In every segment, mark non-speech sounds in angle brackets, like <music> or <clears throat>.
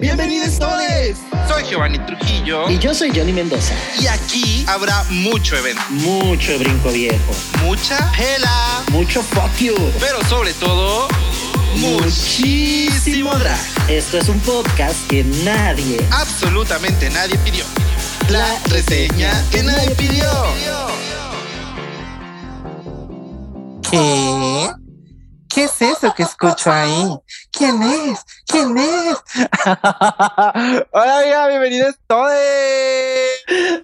Bienvenidos todos. Soy Giovanni Trujillo. Y yo soy Johnny Mendoza. Y aquí habrá mucho evento. Mucho brinco viejo. Mucha pela. Mucho fuck you. Pero sobre todo, muchísimo drag. Esto es un podcast que nadie, absolutamente nadie pidió. La reseña que nadie pidió. ¿Qué? ¿Qué es eso que escucho ahí? ¿Quién es? ¿Quién es? <laughs> Hola, amiga, bienvenidos todos.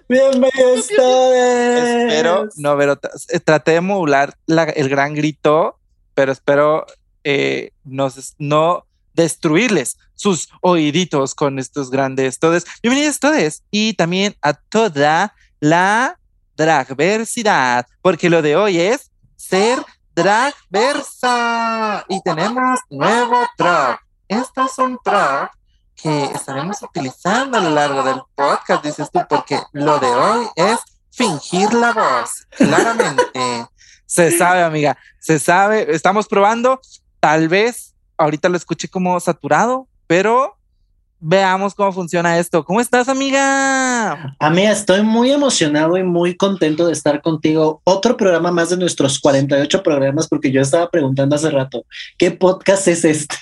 Bienvenidos todos. Espero, no, pero eh, traté de modular el gran grito, pero espero eh, no destruirles sus oíditos con estos grandes todes. Bienvenidos todos y también a toda la dragversidad, porque lo de hoy es ser Dragversa y tenemos nuevo track. Este es un track que estaremos utilizando a lo largo del podcast, dices tú, porque lo de hoy es fingir la voz, claramente. se sabe, amiga, se sabe, estamos probando, tal vez ahorita lo escuché como saturado, pero veamos cómo funciona esto. ¿Cómo estás, amiga? Amiga, estoy muy emocionado y muy contento de estar contigo. Otro programa más de nuestros 48 programas, porque yo estaba preguntando hace rato, ¿qué podcast es este?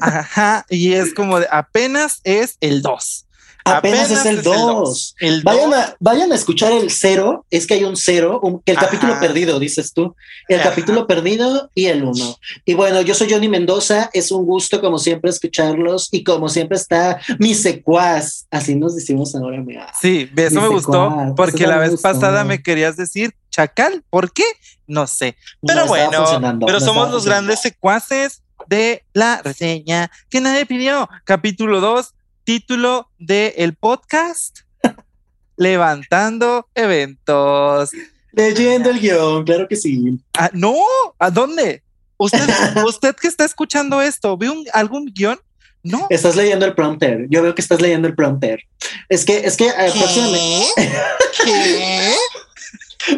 Ajá, y es como de, apenas es el 2. Apenas, es el 2. Vayan, a, vayan a escuchar el cero. Es que hay un cero, que el capítulo perdido, dices tú. El capítulo perdido y el 1. Y bueno, yo soy Johnny Mendoza. Es un gusto, como siempre, escucharlos. Y como siempre está mi secuaz. Así nos decimos ahora, mira. Sí, eso me gustó. Porque la vez pasada me querías decir chacal. ¿Por qué? No sé. Pero bueno, pero somos los grandes secuaces de la reseña que nadie pidió. Capítulo 2 título del el podcast <laughs> Levantando Eventos. Leyendo el guion, claro que sí. Ah, no, ¿a dónde? Usted, <laughs> usted que está escuchando esto, ¿ve algún guion? No. Estás leyendo el prompter. Yo veo que estás leyendo el prompter. Es que, es que eh, próximamente. ¿Qué?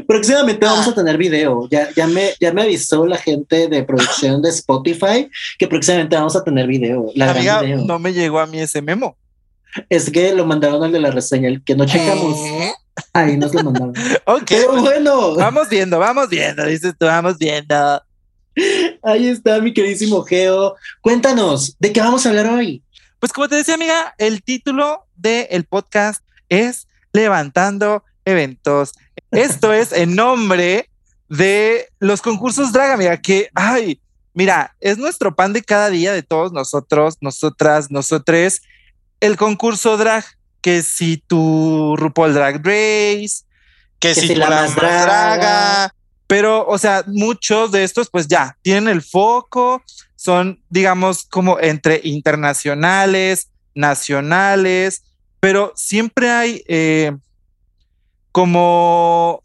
Próximamente vamos a tener video. Ya, ya, me, ya me avisó la gente de producción de Spotify que próximamente vamos a tener video. La Amiga, no me llegó a mí ese memo. Es que lo mandaron al de la reseña, el que no checamos. ¿Eh? Ahí nos lo mandaron. <laughs> ok. Pero bueno. Vamos viendo, vamos viendo, dices tú, vamos viendo. Ahí está, mi queridísimo Geo. Cuéntanos, ¿de qué vamos a hablar hoy? Pues como te decía, amiga, el título del podcast es Levantando Eventos. Esto es en nombre de los concursos Drag, amiga, que, ay, mira, es nuestro pan de cada día de todos nosotros, nosotras, nosotres el concurso drag, que si tu RuPaul Drag Race, que, si, la más draga. Pero, o sea, muchos de estos, pues ya tienen el foco, son, digamos, como entre internacionales, nacionales, pero siempre hay eh, como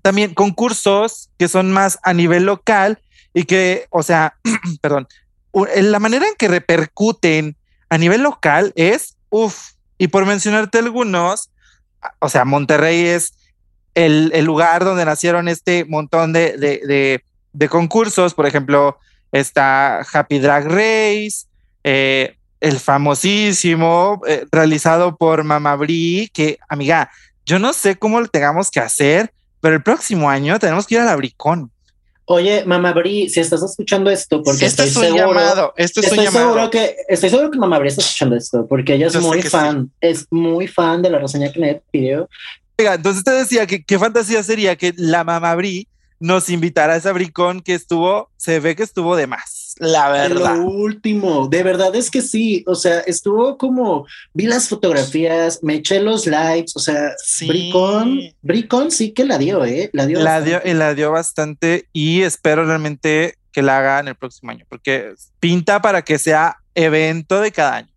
también concursos que son más a nivel local y que, o sea, <clears throat> perdón, la manera en que repercuten a nivel local es, uff, y por mencionarte algunos, o sea, Monterrey es el, lugar donde nacieron este montón de, concursos, por ejemplo, está Happy Drag Race, eh, el famosísimo, eh, realizado por Mama Brie, que, amiga, yo no sé cómo lo tengamos que hacer, pero el próximo año tenemos que ir a la Bricón. Oye, Mamá Bri, si estás escuchando esto, porque esto estoy es un llamado, esto es estoy un seguro que estoy seguro que Mamá Bri está escuchando esto, porque ella es muy fan, es muy fan de la reseña que me pidió. Oiga, entonces te decía que qué fantasía sería que la Mamá Bri nos invitara a esa bricón que estuvo, se ve que estuvo de más, la verdad. Lo último, de verdad es que sí, o sea, estuvo como, vi las fotografías, me eché los likes, o sea, bricón, bricón sí que la dio, ¿eh? La dio. La dio y la dio bastante y espero realmente que la haga en el próximo año, porque pinta para que sea evento de cada año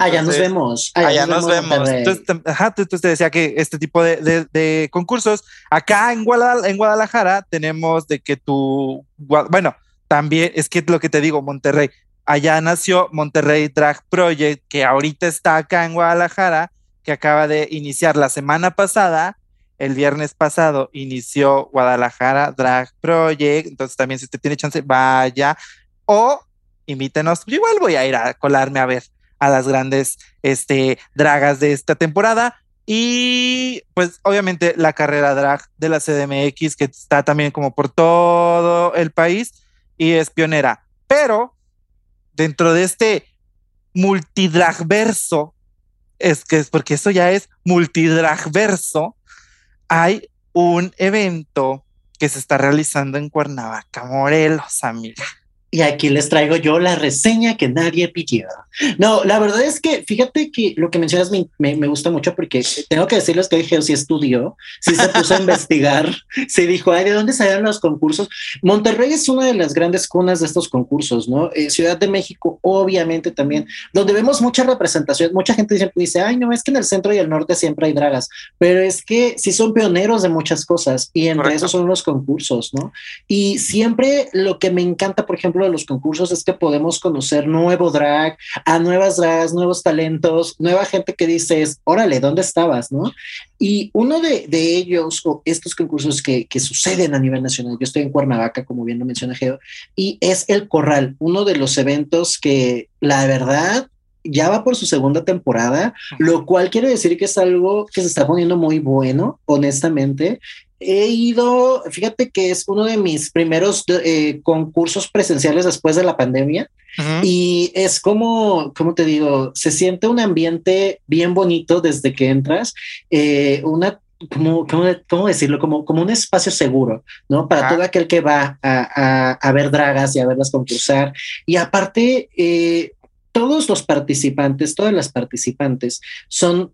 allá nos vemos. Allá, nos, vemos. Entonces, ajá, entonces, te decía que este tipo de, de, concursos, acá en Guadalajara, en Guadalajara tenemos de que tú, bueno, también es que lo que te digo, Monterrey, allá nació Monterrey Drag Project, que ahorita está acá en Guadalajara, que acaba de iniciar la semana pasada. El viernes pasado inició Guadalajara Drag Project. Entonces, también si usted tiene chance, vaya o invítenos. Yo igual voy a ir a colarme a ver a las grandes este, dragas de esta temporada. Y pues obviamente la carrera drag de la CDMX que está también como por todo el país y es pionera. Pero dentro de este multidragverso, es que es porque eso ya es multidragverso, hay un evento que se está realizando en Cuernavaca, Morelos, amiga. Y aquí les traigo yo la reseña que nadie pidió. No, la verdad es que fíjate que lo que mencionas me, me, gusta mucho porque tengo que decirles que Geo sí estudió, sí se puso a <laughs> investigar, se dijo, ay, ¿de dónde salen los concursos? Monterrey es una de las grandes cunas de estos concursos, ¿no? Eh, Ciudad de México, obviamente también, donde vemos mucha representación. Mucha gente siempre dice, ay, no, es que en el centro y el norte siempre hay dragas, pero es que sí son pioneros de muchas cosas y entre esos son los concursos, ¿no? Y siempre lo que me encanta, por ejemplo, de los concursos es que podemos conocer nuevo drag, a nuevas drags, nuevos talentos, nueva gente que dices, órale, ¿dónde estabas? ¿No? Y uno de, de ellos, o estos concursos que, que, suceden a nivel nacional, yo estoy en Cuernavaca, como bien lo menciona Geo, y es el Corral, uno de los eventos que la verdad ya va por su segunda temporada, lo cual quiere decir que es algo que se está poniendo muy bueno, honestamente, he ido, fíjate que es uno de mis primeros eh, concursos presenciales después de la pandemia y es como, como te digo, se siente un ambiente bien bonito desde que entras, eh, una como, ¿cómo decirlo? Como, como un espacio seguro, ¿no? Para todo aquel que va a, a, ver dragas y a verlas concursar. Y aparte, eh, todos los participantes, todas las participantes son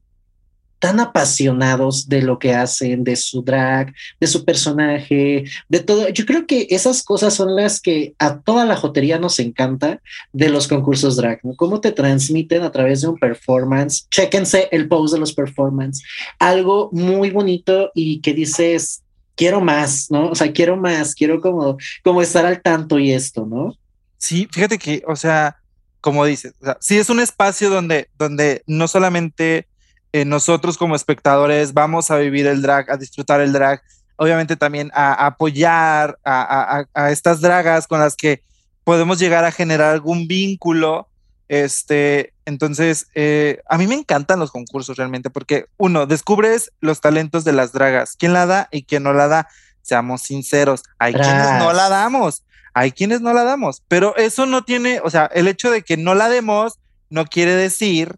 tan apasionados de lo que hacen, de su drag, de su personaje, de todo. Yo creo que esas cosas son las que a toda la jotería nos encanta de los concursos drag, ¿no? Cómo te transmiten a través de un performance. Chéquense el post de los performance. Algo muy bonito y que dices, quiero más, ¿no? O sea, quiero más, quiero como, como estar al tanto y esto, ¿no? Sí, fíjate que, o sea, como dices, o sí es un espacio donde, donde no solamente eh, nosotros como espectadores vamos a vivir el drag, a disfrutar el drag, obviamente también a, apoyar a, estas dragas con las que podemos llegar a generar algún vínculo. Este, entonces, eh, a mí me encantan los concursos realmente porque uno, descubres los talentos de las dragas, quién la da y quién no la da. Seamos sinceros, hay quienes no la damos, hay quienes no la damos, pero eso no tiene, o sea, el hecho de que no la demos no quiere decir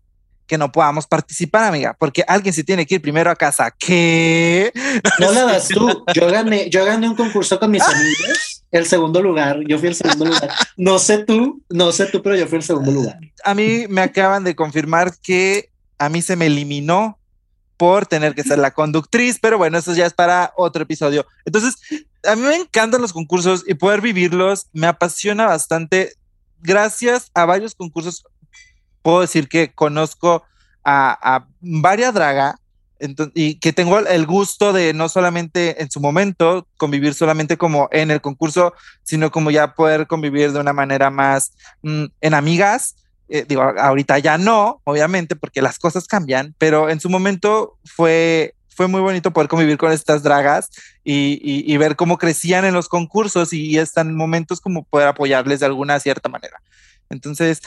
que no podamos participar, amiga, porque alguien se tiene que ir primero a casa. ¿Qué? <laughs> No la das tú. Yo gané, yo gané un concurso con mis amigos, el segundo lugar. Yo fui el segundo lugar. No sé tú, no sé tú, pero yo fui el segundo lugar. A mí me acaban de confirmar que a mí se me eliminó por tener que ser la conductriz, pero bueno, eso ya es para otro episodio. Entonces, a mí me encantan los concursos y poder vivirlos me apasiona bastante. Gracias a varios concursos puedo decir que conozco a, varias draga y que tengo el gusto de no solamente en su momento convivir solamente como en el concurso, sino como ya poder convivir de una manera más mm, en amigas. Eh, digo, ahorita ya no, obviamente, porque las cosas cambian, pero en su momento fue, fue muy bonito poder convivir con estas dragas y, y ver cómo crecían en los concursos y, están momentos como poder apoyarles de alguna cierta manera. Entonces,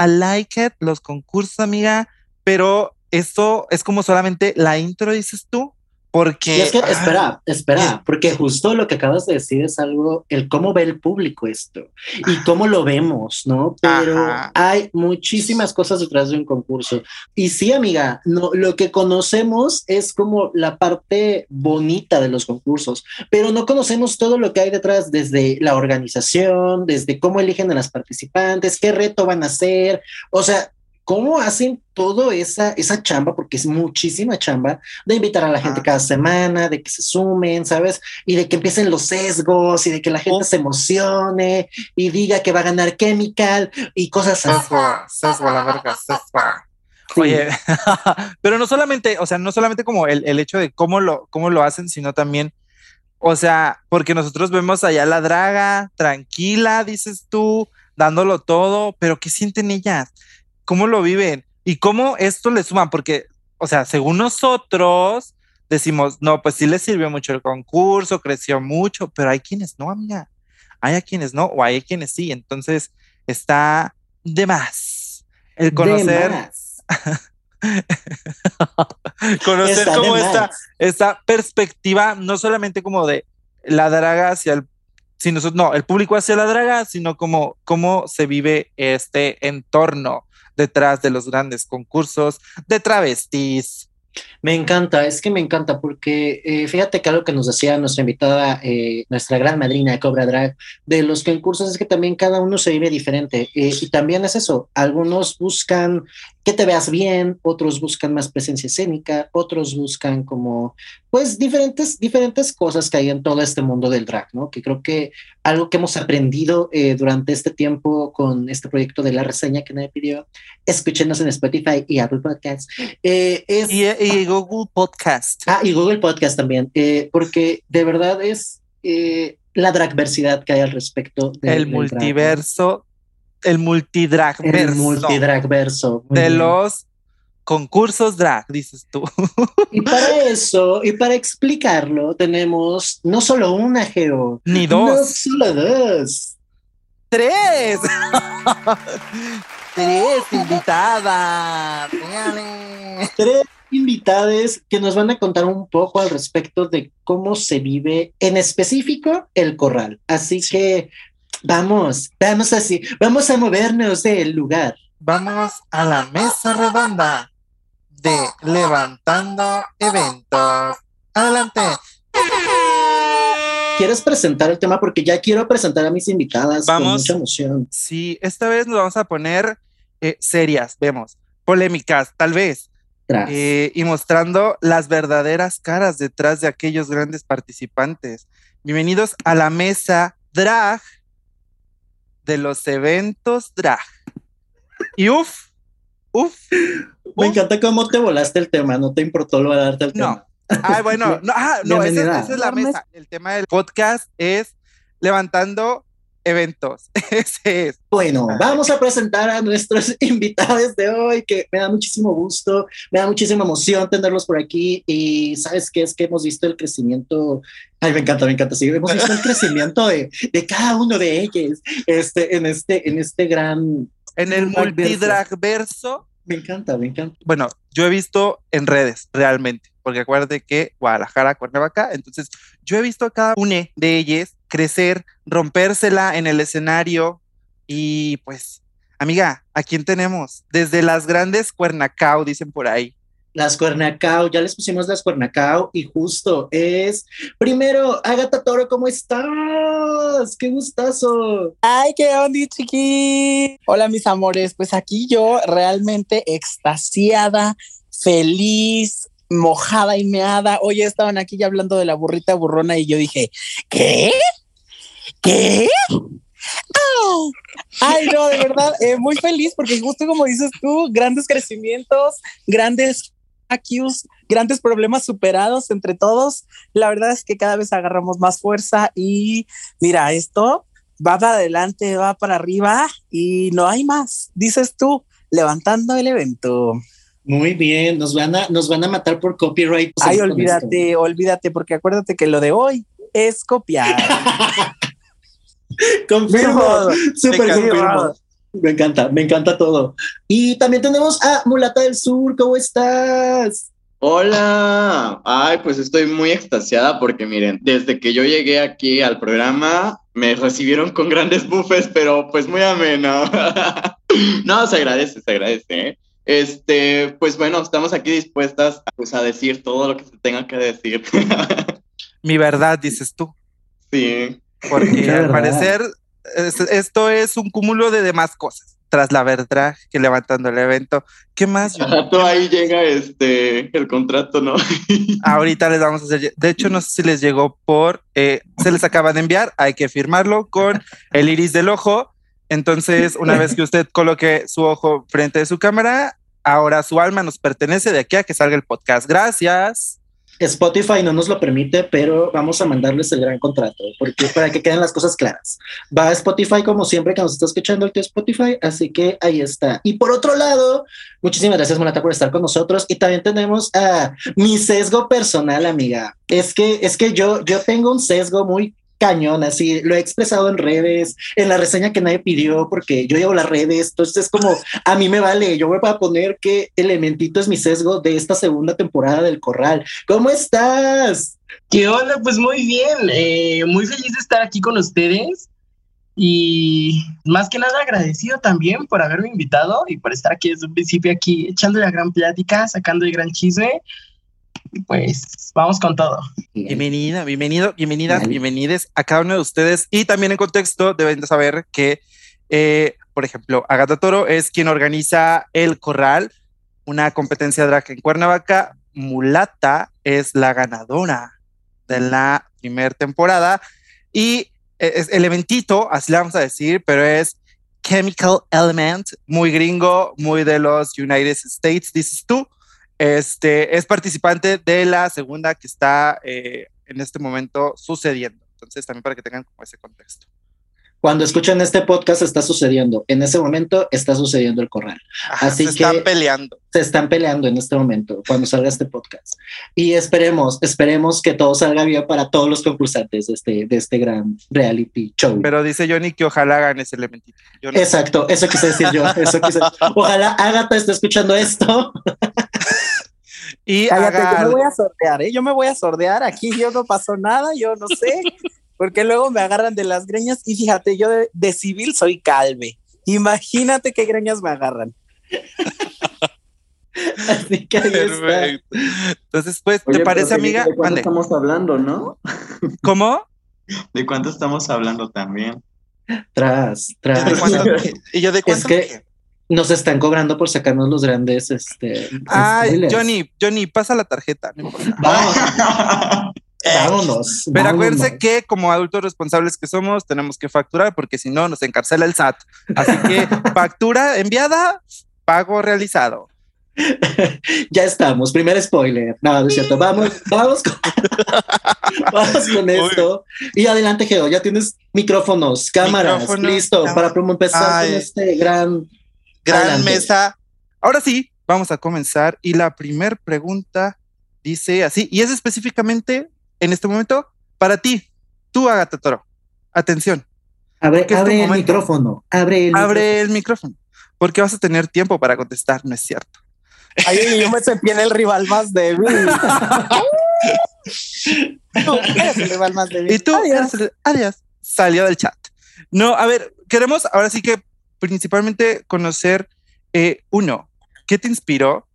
I like it, los concursos, amiga, pero esto es como solamente la intro, dices tú, porque... es que, espera, espera, porque justo lo que acabas de decir es algo, el cómo ve el público esto y cómo lo vemos, ¿no? Pero hay muchísimas cosas detrás de un concurso. Y sí, amiga, no, lo que conocemos es como la parte bonita de los concursos, pero no conocemos todo lo que hay detrás, desde la organización, desde cómo eligen a las participantes, qué reto van a hacer, o sea, ¿Cómo hacen todo esa, esa chamba? Porque es muchísima chamba de invitar a la gente cada semana, de que se sumen, ¿sabes? Y de que empiecen los sesgos y de que la gente se emocione y diga que va a ganar Chemical y cosas así. Sesgo, la verga, Oye, <laughs> pero no solamente, o sea, no solamente como el, el, hecho de cómo lo, cómo lo hacen, sino también, o sea, porque nosotros vemos allá la draga, tranquila, dices tú, dándolo todo, pero ¿qué sienten ellas? Cómo lo viven y cómo esto le suma, porque, o sea, según nosotros decimos, no, pues sí le sirvió mucho el concurso, creció mucho, pero hay quienes no, amiga. Hay a quienes no, o hay quienes sí. Entonces está de más. El conocer. <laughs> conocer cómo esta, esta perspectiva, no solamente como de la draga hacia el sino, no, el público hacia la draga, sino como cómo se vive este entorno detrás de los grandes concursos de travestis, me encanta, es que me encanta porque eh, fíjate que algo que nos decía nuestra invitada, eh, nuestra gran madrina de Cobra Drag, de los concursos es que también cada uno se vive diferente eh, y también es eso, algunos buscan que te veas bien, otros buscan más presencia escénica, otros buscan como, pues, diferentes, diferentes cosas que hay en todo este mundo del drag, ¿no? Que creo que algo que hemos aprendido eh, durante este tiempo con este proyecto de la reseña que nadie pidió, escúchenos en Spotify y Apple Podcasts. Eh, y, Google Podcast. Ah, y Google Podcast también, eh, porque de verdad es la dragversidad que hay al respecto. del multiverso el multidrag El multidrag verso. De los concursos drag, dices tú. Y para <laughs> eso, y para explicarlo, tenemos no solo una Geo, ni dos, no solo dos, tres. <laughs> tres invitadas. Tres invitadas que nos van a contar un poco al respecto de cómo se vive en específico el corral. Así que Vamos, vamos así, vamos a movernos del lugar. Vamos a la mesa redonda de Levantando Eventos. Adelante. ¿Quieres presentar el tema? Porque ya quiero presentar a mis invitadas vamos, con mucha emoción. Sí, esta vez nos vamos a poner eh, serias, vemos, polémicas, tal vez. Eh, y mostrando las verdaderas caras detrás de aquellos grandes participantes. Bienvenidos a la mesa drag de los eventos drag. Y uff, uff. Me encanta cómo te volaste el tema, no te importó lo de darte el tema. Ah, bueno, <laughs> no, ah, no esa, es la mesa. El tema del podcast es levantando eventos. <laughs> Ese es. Bueno, vamos a presentar a nuestros <laughs> invitados de hoy, que me da muchísimo gusto, me da muchísima emoción tenerlos por aquí. Y sabes qué es que hemos visto el crecimiento Ay, me encanta, me encanta. Sí, hemos visto el <laughs> crecimiento de, de, cada uno de ellos este, en, este, en este gran. En el multidragverso. Me encanta, me encanta. Bueno, yo he visto en redes realmente, porque acuérdate que Guadalajara, Cuernavaca, entonces yo he visto a cada una de ellas crecer, rompérsela en el escenario y pues, amiga, ¿a quién tenemos? Desde las grandes Cuernacao, dicen por ahí. Las Cuernacao, ya les pusimos las Cuernacao y justo es, primero, Agatha Toro, ¿cómo estás? ¡Qué gustazo! ¡Ay, qué onda, chiqui! Hola, mis amores, pues aquí yo realmente extasiada, feliz, mojada y meada. Hoy estaban aquí ya hablando de la burrita burrona y yo dije, ¿qué? ¿Qué? Ay, no, de verdad, eh, muy feliz porque justo como dices tú, grandes crecimientos, grandes Accuse, grandes problemas superados entre todos. La verdad es que cada vez agarramos más fuerza y mira, esto va para adelante, va para arriba y no hay más, dices tú, levantando el evento. Muy bien, nos van a, nos van a matar por copyright. Ay, olvídate, olvídate, porque acuérdate que lo de hoy es copiar. <laughs> confirmo, súper confirmo. Me encanta, me encanta todo. Y también tenemos a Mulata del Sur, ¿cómo estás? Hola, ay, pues estoy muy extasiada porque miren, desde que yo llegué aquí al programa me recibieron con grandes buffes, pero pues muy ameno. <laughs> no, se agradece, se agradece. ¿eh? Este, pues bueno, estamos aquí dispuestas pues, a decir todo lo que se tenga que decir. <laughs> Mi verdad, dices tú. Sí. Porque al parecer esto es un cúmulo de demás cosas. Tras la verdad que levantando el evento, ¿qué más? ahí llega este el contrato, ¿no? <laughs> Ahorita les vamos a hacer. De hecho, no sé si les llegó por. Eh, se les acaba de enviar, hay que firmarlo con el iris del ojo. Entonces, una vez que usted coloque su ojo frente a su cámara, ahora su alma nos pertenece de aquí a que salga el podcast. Gracias. Spotify no nos lo permite, pero vamos a mandarles el gran contrato, porque para que queden las cosas claras. Va a Spotify como siempre que nos está escuchando el tío Spotify, así que ahí está. Y por otro lado, muchísimas gracias Monata por estar con nosotros y también tenemos a mi sesgo personal, amiga. Es que es que yo yo tengo un sesgo muy cañón, así lo he expresado en redes, en la reseña que nadie pidió, porque yo llevo las redes, entonces es como, a mí me vale, yo voy a poner que elementito es mi sesgo de esta segunda temporada del Corral. ¿Cómo estás? ¿Qué onda? Pues muy bien, eh, muy feliz de estar aquí con ustedes y más que nada agradecido también por haberme invitado y por estar aquí desde un principio aquí echando la gran plática, sacando el gran chisme. Pues vamos con todo. Bienvenida, bienvenido, bienvenidas, bienvenides a cada uno de ustedes. Y también en contexto deben de saber que, eh, por ejemplo, Agatha Toro es quien organiza el Corral, una competencia drag en Cuernavaca. Mulata es la ganadora de la primera temporada y es el eventito, así le vamos a decir, pero es Chemical Element, muy gringo, muy de los United States, dices tú. Este es participante de la segunda que está eh, en este momento sucediendo. Entonces, también para que tengan como ese contexto. Cuando escuchan este podcast está sucediendo. En ese momento está sucediendo el corral. Así se que están peleando. Se están peleando en este momento cuando salga este podcast. Y esperemos, esperemos que todo salga bien para todos los concursantes de este, de este gran reality show. Pero dice Johnny que ojalá hagan ese elementito. Exacto, eso quise decir yo. Eso quise... Ojalá Agatha esté escuchando esto. <laughs> y Agatha, yo me voy a sortear, ¿eh? Yo me voy a sordear. Aquí yo no pasó nada, yo no sé <laughs> porque luego me agarran de las greñas y fíjate, yo de, civil soy calve. Imagínate qué greñas me agarran. <laughs> Así que ahí está. Entonces, pues, ¿te parece, amiga? ¿De cuánto estamos hablando, no? ¿Cómo? <laughs> ¿De cuánto estamos hablando también? Tras, tras. ¿Y yo de cuánto? Es que nos están cobrando por sacarnos los grandes, este. Ay, Johnny, Johnny, pasa la tarjeta, no <laughs> Vamos. <laughs> Vámonos. Pero acuérdense que como adultos responsables que somos, tenemos que facturar porque si no nos encarcela el SAT. Así que <laughs> factura enviada, pago realizado. ya estamos. Primer spoiler. No, no es cierto. Vamos, vamos con, vamos con esto. Y adelante, Geo. Ya tienes micrófonos, cámaras, listo para empezar con este gran, gran mesa. Ahora sí, vamos a comenzar. Y la primera pregunta dice así, y es específicamente en este momento para ti, tú Agatha Toro. Atención. Abre, abre el micrófono. Abre el abre el micrófono. Porque vas a tener tiempo para contestar, no es cierto. Ay, yo me sentí en el rival más débil. <laughs> tú eres el rival más débil. Y tú adiós. adiós. Salió del chat. No, a ver, queremos ahora sí que principalmente conocer eh, uno, ¿qué te inspiró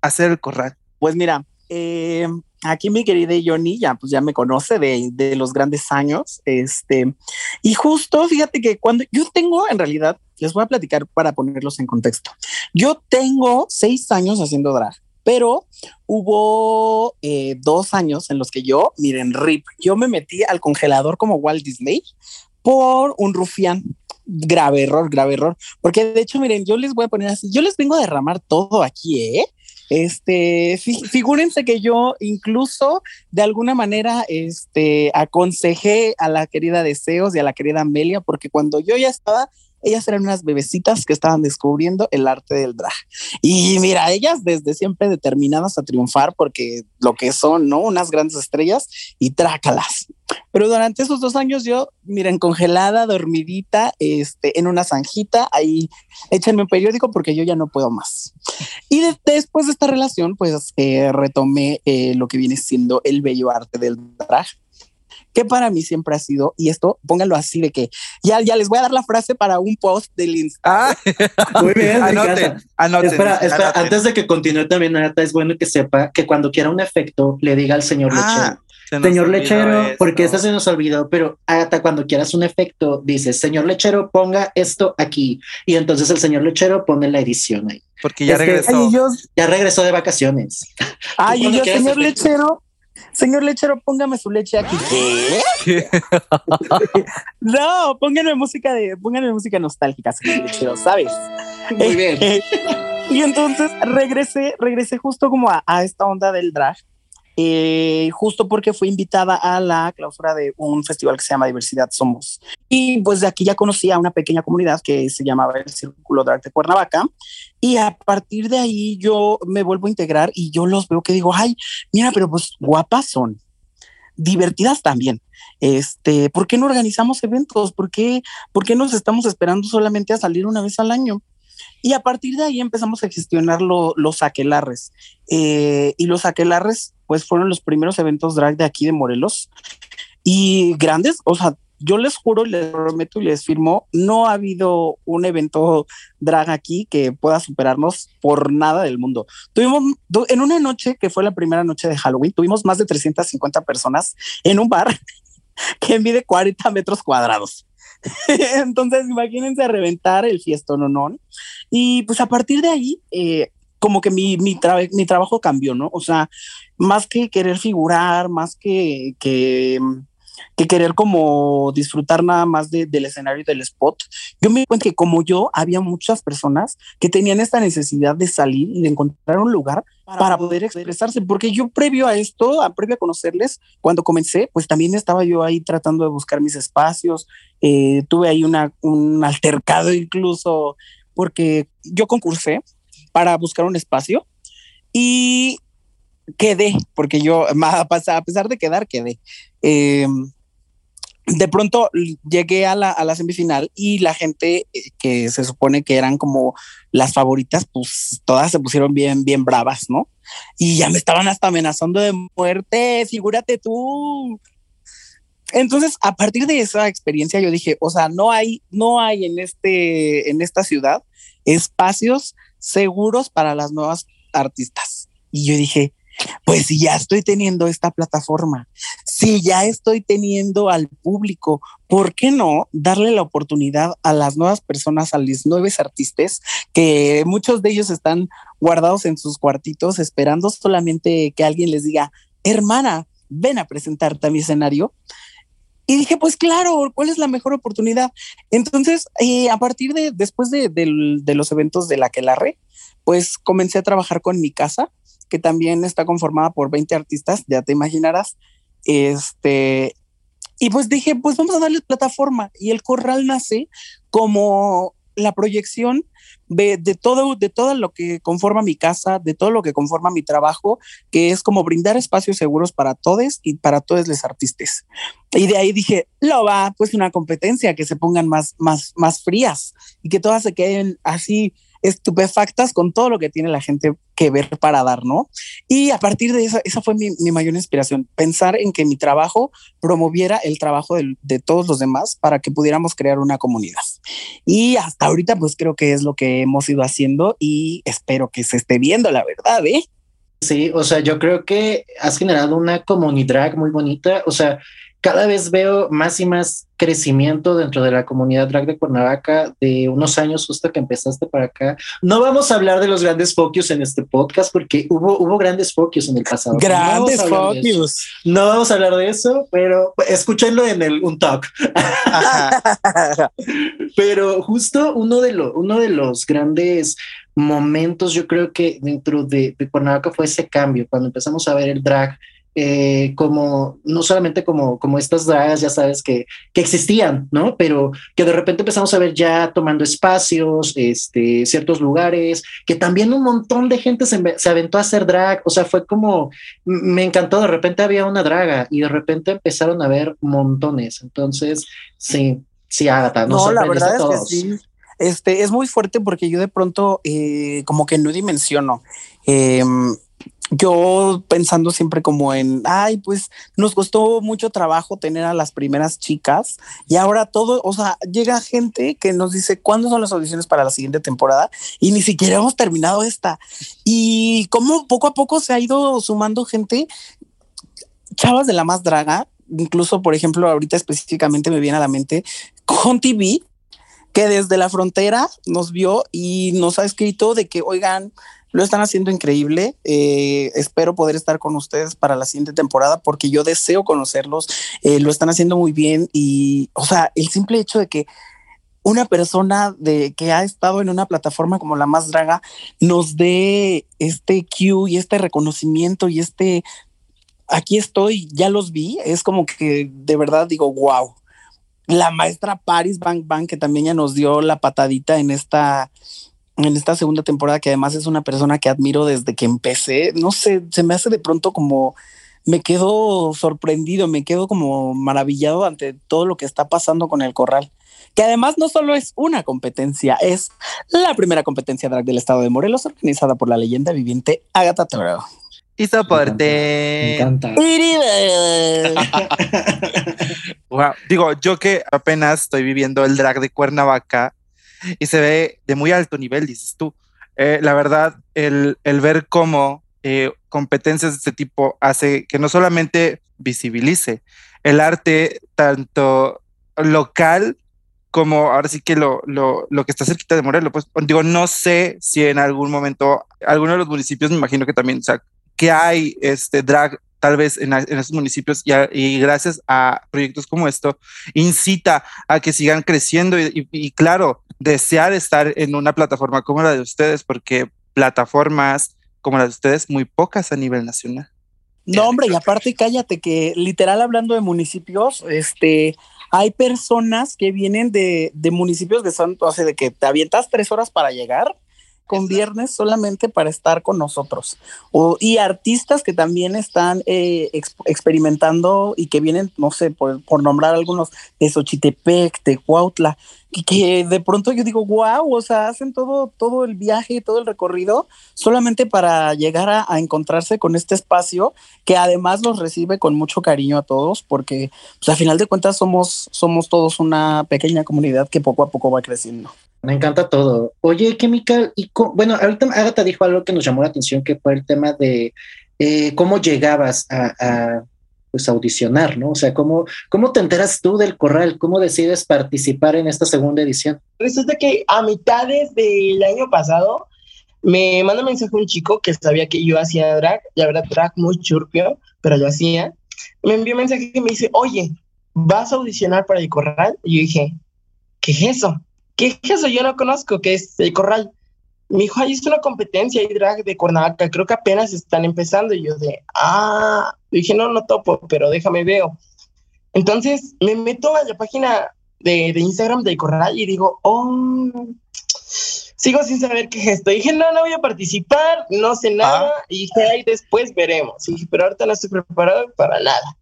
a hacer el corral? Pues mira, eh, aquí mi querida Johnny ya pues ya me conoce de, de, los grandes años, este, y justo fíjate que cuando yo tengo en realidad, les voy a platicar para ponerlos en contexto, yo tengo seis años haciendo drag, pero hubo eh, dos años en los que yo, miren, RIP, yo me metí al congelador como Walt Disney por un rufián. Grave error, grave error. Porque de hecho, miren, yo les voy a poner así, yo les vengo a derramar todo aquí, ¿eh? Este, figúrense que yo incluso de alguna manera este, aconsejé a la querida Deseos y a la querida Amelia, porque cuando yo ya estaba ellas eran unas bebecitas que estaban descubriendo el arte del drag. Y mira, ellas desde siempre determinadas a triunfar porque lo que son, ¿no? Unas grandes estrellas y trácalas. Pero durante esos dos años yo, miren, congelada, dormidita, este, en una zanjita, ahí échenme un periódico porque yo ya no puedo más. Y después de esta relación, pues eh, retomé eh, lo que viene siendo el bello arte del drag que para mí siempre ha sido, y esto pónganlo así de que ya, ya les voy a dar la frase para un post del Instagram. Ah, <laughs> muy bien, anoten, anoten, espera, espera, antes de que continúe también, Nata, es bueno que sepa que cuando quiera un efecto le diga al señor ah, lechero. Señor lechero, porque esta se nos olvidó, pero hasta cuando quieras un efecto, dices, señor lechero, ponga esto aquí. Y entonces el señor lechero pone la edición ahí. Porque ya regresó. ya regresó de vacaciones. Ay, y yo, señor lechero, Señor lechero, póngame su leche aquí. ¿Qué? <laughs> no, pónganme música de, pónganme música nostálgica, señor lechero, ¿sabes? Muy bien. <laughs> y entonces regresé, regresé justo como a, a esta onda del drag eh, justo porque fue invitada a la clausura de un festival que se llama Diversidad Somos. Y pues de aquí ya conocí a una pequeña comunidad que se llamaba el Círculo de Arte Cuernavaca. Y a partir de ahí yo me vuelvo a integrar y yo los veo que digo, ay, mira, pero pues guapas son. divertidas también. Este, ¿por qué no organizamos eventos? ¿Por qué, ¿Por qué nos estamos esperando solamente a salir una vez al año? Y a partir de ahí empezamos a gestionar los aquelarres. Eh, y los aquelarres, pues fueron los primeros eventos drag de aquí de Morelos. Y grandes, o sea, yo les juro, les prometo y les firmo, no ha habido un evento drag aquí que pueda superarnos por nada del mundo. Tuvimos en una noche, que fue la primera noche de Halloween, tuvimos más de 350 personas en un bar <laughs> que mide 40 metros cuadrados. <laughs> Entonces, imagínense reventar el fiestón no. Y pues a partir de ahí, eh, como que mi, mi, mi, trabajo cambió, ¿no? O sea, más que querer figurar, más que, que que querer como disfrutar nada más del escenario del spot. Yo me di cuenta que como yo, había muchas personas que tenían esta necesidad de salir y de encontrar un lugar para, poder expresarse, porque yo previo a esto, a previo a conocerles, cuando comencé, pues también estaba yo ahí tratando de buscar mis espacios, eh, tuve ahí una, un altercado incluso, porque yo concursé para buscar un espacio y quedé, porque yo, <laughs> a pesar de quedar, quedé. Eh, de pronto llegué a la, semifinal y la gente eh, que se supone que eran como las favoritas, pues todas se pusieron bien, bien bravas, ¿no? Y ya me estaban hasta amenazando de muerte, figúrate tú. Entonces, a partir de esa experiencia, yo dije, o sea, no hay, no hay en este, en esta ciudad espacios seguros para las nuevas artistas. Y yo dije, pues si ya estoy teniendo esta plataforma, si ya estoy teniendo al público, ¿por qué no darle la oportunidad a las nuevas personas, a los nuevos artistas, que muchos de ellos están guardados en sus cuartitos esperando solamente que alguien les diga, hermana, ven a presentarte a mi escenario? Y dije, pues claro, ¿cuál es la mejor oportunidad? Entonces, eh, a partir de, después de, de los eventos de la que la re, pues comencé a trabajar con mi casa, que también está conformada por 20 artistas, ya te imaginarás. Este, y pues dije, pues vamos a darle plataforma. Y el corral nace como la proyección de, todo, de todo lo que conforma mi casa, de todo lo que conforma mi trabajo, que es como brindar espacios seguros para todos y para todos los artistas. Y de ahí dije, lo va, pues una competencia, que se pongan más, más, más frías y que todas se queden así estupefactas con todo lo que tiene la gente que ver para dar, ¿no? Y a partir de esa, esa fue mi, mayor inspiración, pensar en que mi trabajo promoviera el trabajo de, de, todos los demás para que pudiéramos crear una comunidad. Y hasta ahorita, pues creo que es lo que hemos ido haciendo y espero que se esté viendo, la verdad, ¿eh? Sí, o sea, yo creo que has generado una comunidad muy bonita, o sea, cada vez veo más y más crecimiento dentro de la comunidad drag de Cuernavaca de unos años justo que empezaste para acá. No vamos a hablar de los grandes focus en este podcast porque hubo, hubo grandes focus en el pasado. Grandes no focus. No vamos a hablar de eso, pero escúchenlo en el un talk. <laughs> pero justo uno de, los uno de los grandes momentos, yo creo que dentro de, de Cuernavaca fue ese cambio, cuando empezamos a ver el drag eh, como, no solamente como, como estas dragas, ya sabes, que, que existían, ¿no? Pero que de repente empezamos a ver ya tomando espacios, este, ciertos lugares, que también un montón de gente se, se aventó a hacer drag, o sea, fue como, me encantó, de repente había una draga y de repente empezaron a ver montones, entonces, sí, sí, Agatha, no, la verdad es que sí. Este, es muy fuerte porque yo de pronto eh, como que no dimensiono. Eh, yo pensando siempre como en, ay, pues nos costó mucho trabajo tener a las primeras chicas y ahora todo, o sea, llega gente que nos dice cuándo son las audiciones para la siguiente temporada y ni siquiera hemos terminado esta. Y como poco a poco se ha ido sumando gente, chavas de la más draga, incluso por ejemplo, ahorita específicamente me viene a la mente con TV, que desde la frontera nos vio y nos ha escrito de que, oigan, lo están haciendo increíble. Eh, espero poder estar con ustedes para la siguiente temporada porque yo deseo conocerlos. Eh, lo están haciendo muy bien y, o sea, el simple hecho de que una persona de que ha estado en una plataforma como la más draga nos dé este cue y este reconocimiento y este aquí estoy, ya los vi, es como que de verdad digo, wow. La maestra Paris Bang Bang, que también ya nos dio la patadita en esta en esta segunda temporada, que además es una persona que admiro desde que empecé, no sé, se me hace de pronto como me quedo sorprendido, me quedo como maravillado ante todo lo que está pasando con el corral. Que además no solo es una competencia, es la primera competencia drag del estado de Morelos organizada por la leyenda viviente Agatha Toro. Y soporte. Me encanta. <laughs> Digo, yo que apenas estoy viviendo el drag de Cuernavaca y se ve de muy alto nivel, dices tú. Eh, la verdad, el, el ver cómo eh, competencias de este tipo hace que no solamente visibilice el arte tanto local como ahora sí que lo, lo, lo, que está cerquita de Morelos, pues digo, no sé si en algún momento, alguno de los municipios, me imagino que también, o sea, que hay este drag tal vez en, en esos municipios y, y, gracias a proyectos como esto, incita a que sigan creciendo y, y, claro, desear estar en una plataforma como la de ustedes, porque plataformas como las de ustedes, muy pocas a nivel nacional. No, hombre, y aparte cállate que literal hablando de municipios, este, hay personas que vienen de, de municipios que son, o sea, de que te avientas tres horas para llegar con viernes solamente para estar con nosotros. O, y artistas que también están eh, experimentando y que vienen, no sé, por, por, nombrar algunos, de Xochitepec, de Cuautla, y que de pronto yo digo, wow, o sea, hacen todo, todo el viaje, todo el recorrido, solamente para llegar a, a, encontrarse con este espacio que además los recibe con mucho cariño a todos, porque pues, a final de cuentas somos, somos todos una pequeña comunidad que poco a poco va creciendo. Me encanta todo. Oye, Chemical, y bueno, ahorita Agatha dijo algo que nos llamó la atención, que fue el tema de eh, cómo llegabas a, pues audicionar, ¿no? O sea, ¿cómo, ¿cómo te enteras tú del corral? ¿Cómo decides participar en esta segunda edición? Resulta que a mitades del año pasado me manda un mensaje un chico que sabía que yo hacía drag, ya verdad, drag muy churpio, pero yo hacía. Me envió un mensaje que me dice, oye, ¿vas a audicionar para el corral? Y yo dije, ¿qué es eso? ¿Qué es eso? Yo no conozco, ¿qué es el corral? Me dijo, ahí es una competencia y drag de Cuernavaca, creo que apenas están empezando. Y yo de, ah, dije, no, no topo, pero déjame veo. Entonces me meto a la página de, de Instagram del corral y digo, oh, sigo sin saber qué es esto. dije, no, no voy a participar, no sé nada. Ah. Y dije, ahí después veremos. Y dije, pero ahorita no estoy preparado para nada.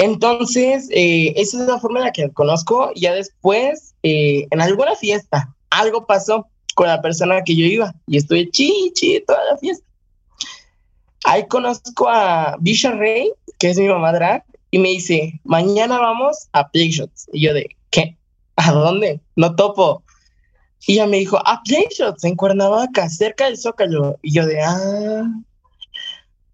Entonces, eh, esa es la forma en la que conozco. Ya después, eh, en alguna fiesta, algo pasó con la persona que yo iba y estuve chichi toda la fiesta. Ahí conozco a Bisha Rey, que es mi mamá drag, y me dice, mañana vamos a Playshots. Y yo de, ¿qué? ¿A dónde? No topo. Y ella me dijo, a Playshots en Cuernavaca, cerca del Zócalo. Y yo de, ah,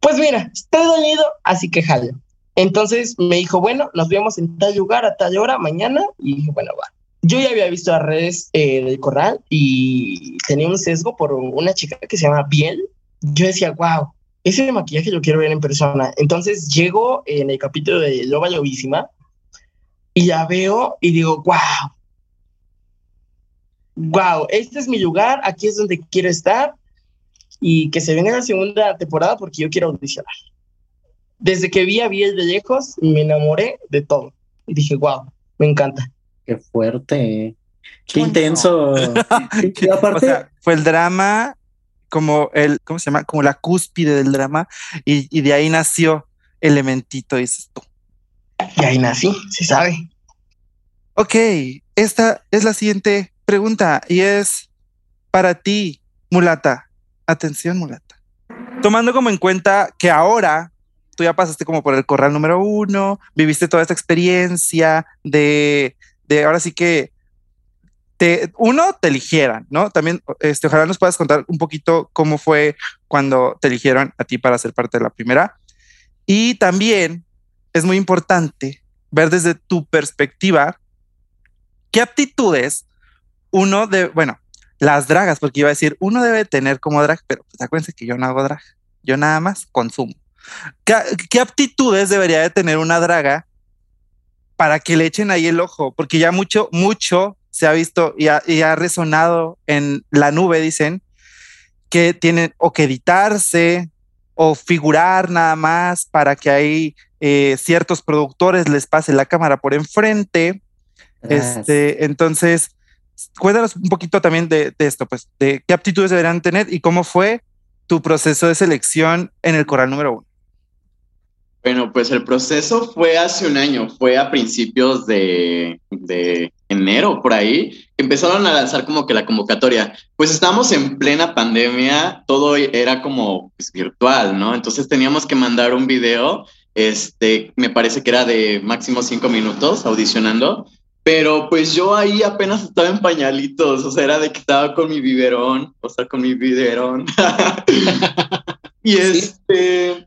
pues mira, estoy dolido, así que jalo. Entonces me dijo, bueno, nos vemos en tal lugar a tal hora mañana. Y dije, bueno, va yo ya había visto las redes eh, del corral y tenía un sesgo por una chica que se llama Biel. Yo decía, wow, ese maquillaje lo quiero ver en persona. Entonces llego en el capítulo de Loba Lobísima y la veo y digo, wow, wow, este es mi lugar, aquí es donde quiero estar y que se venga la segunda temporada porque yo quiero audicionar. Desde que vi a Biel de lejos, me enamoré de todo y dije, wow, me encanta. Qué fuerte. Qué intenso. <laughs> aparte... fue el drama como el, ¿cómo se llama? Como la cúspide del drama y, de ahí nació Elementito, dices tú. Y ahí nací, se sabe. Ok, esta es la siguiente pregunta y es para ti, mulata. Atención, mulata. Tomando como en cuenta que ahora tú ya pasaste como por el corral número uno, viviste toda esta experiencia de de ahora sí que te, uno, te eligieran, ¿no? También, este, ojalá nos puedas contar un poquito cómo fue cuando te eligieron a ti para ser parte de la primera. Y también es muy importante ver desde tu perspectiva qué aptitudes uno de, bueno, las dragas, porque iba a decir, uno debe tener como drag, pero pues acuérdense que yo no hago drag, yo nada más consumo. ¿Qué, qué aptitudes debería de tener una draga para que le echen ahí el ojo, porque ya mucho, mucho se ha visto y ha, resonado en la nube, dicen, que tienen o que editarse o figurar nada más para que ahí eh, ciertos productores les pase la cámara por enfrente. Este, entonces, cuéntanos un poquito también de, de, esto, pues, de qué aptitudes deberán tener y cómo fue tu proceso de selección en el coral número uno. Bueno, pues el proceso fue hace un año, fue a principios de, de enero, por ahí, empezaron a lanzar como que la convocatoria. Pues estábamos en plena pandemia, todo era como pues, virtual, ¿no? Entonces teníamos que mandar un video, este, me parece que era de máximo cinco minutos audicionando, pero pues yo ahí apenas estaba en pañalitos, o sea, era de que estaba con mi biberón, o sea, con mi biberón. <laughs> y este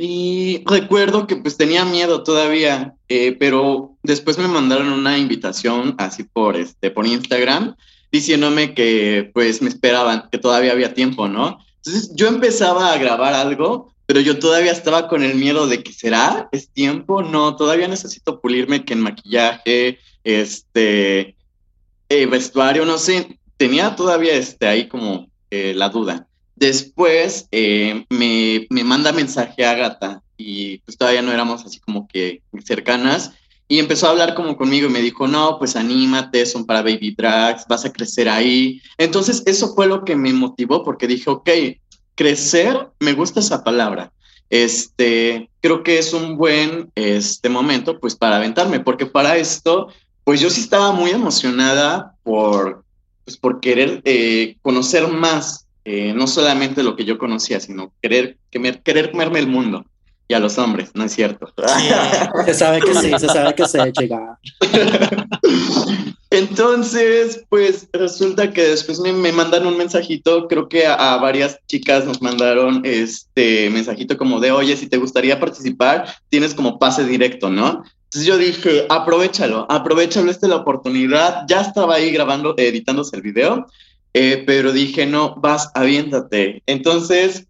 y recuerdo que pues tenía miedo todavía, eh, pero después me mandaron una invitación así por, este, por Instagram diciéndome que pues me esperaban, que todavía había tiempo, ¿no? Entonces yo empezaba a grabar algo, pero yo todavía estaba con el miedo de que será, es tiempo, no, todavía necesito pulirme que en maquillaje, este, eh, vestuario, no sé, tenía todavía este, ahí como eh, la duda. Después eh, me, me, manda mensaje a Agatha y pues todavía no éramos así como que cercanas y empezó a hablar como conmigo y me dijo, no, pues anímate, son para baby drags, vas a crecer ahí. Entonces eso fue lo que me motivó porque dije, ok, crecer, me gusta esa palabra. Este, creo que es un buen este momento pues para aventarme porque para esto pues yo sí estaba muy emocionada por, pues, por querer eh, conocer más eh, no solamente lo que yo conocía, sino querer, querer comerme el mundo y a los hombres, ¿no es cierto? se sabe que sí, se sabe que se llega. <laughs> Entonces, pues resulta que después me, me mandan un mensajito, creo que a, varias chicas nos mandaron este mensajito como de, oye, si te gustaría participar, tienes como pase directo, ¿no? Entonces yo dije, aprovechalo, aprovechalo, esta es la oportunidad. Ya estaba ahí grabando, editándose el video eh, pero dije, no, vas, aviéntate. Entonces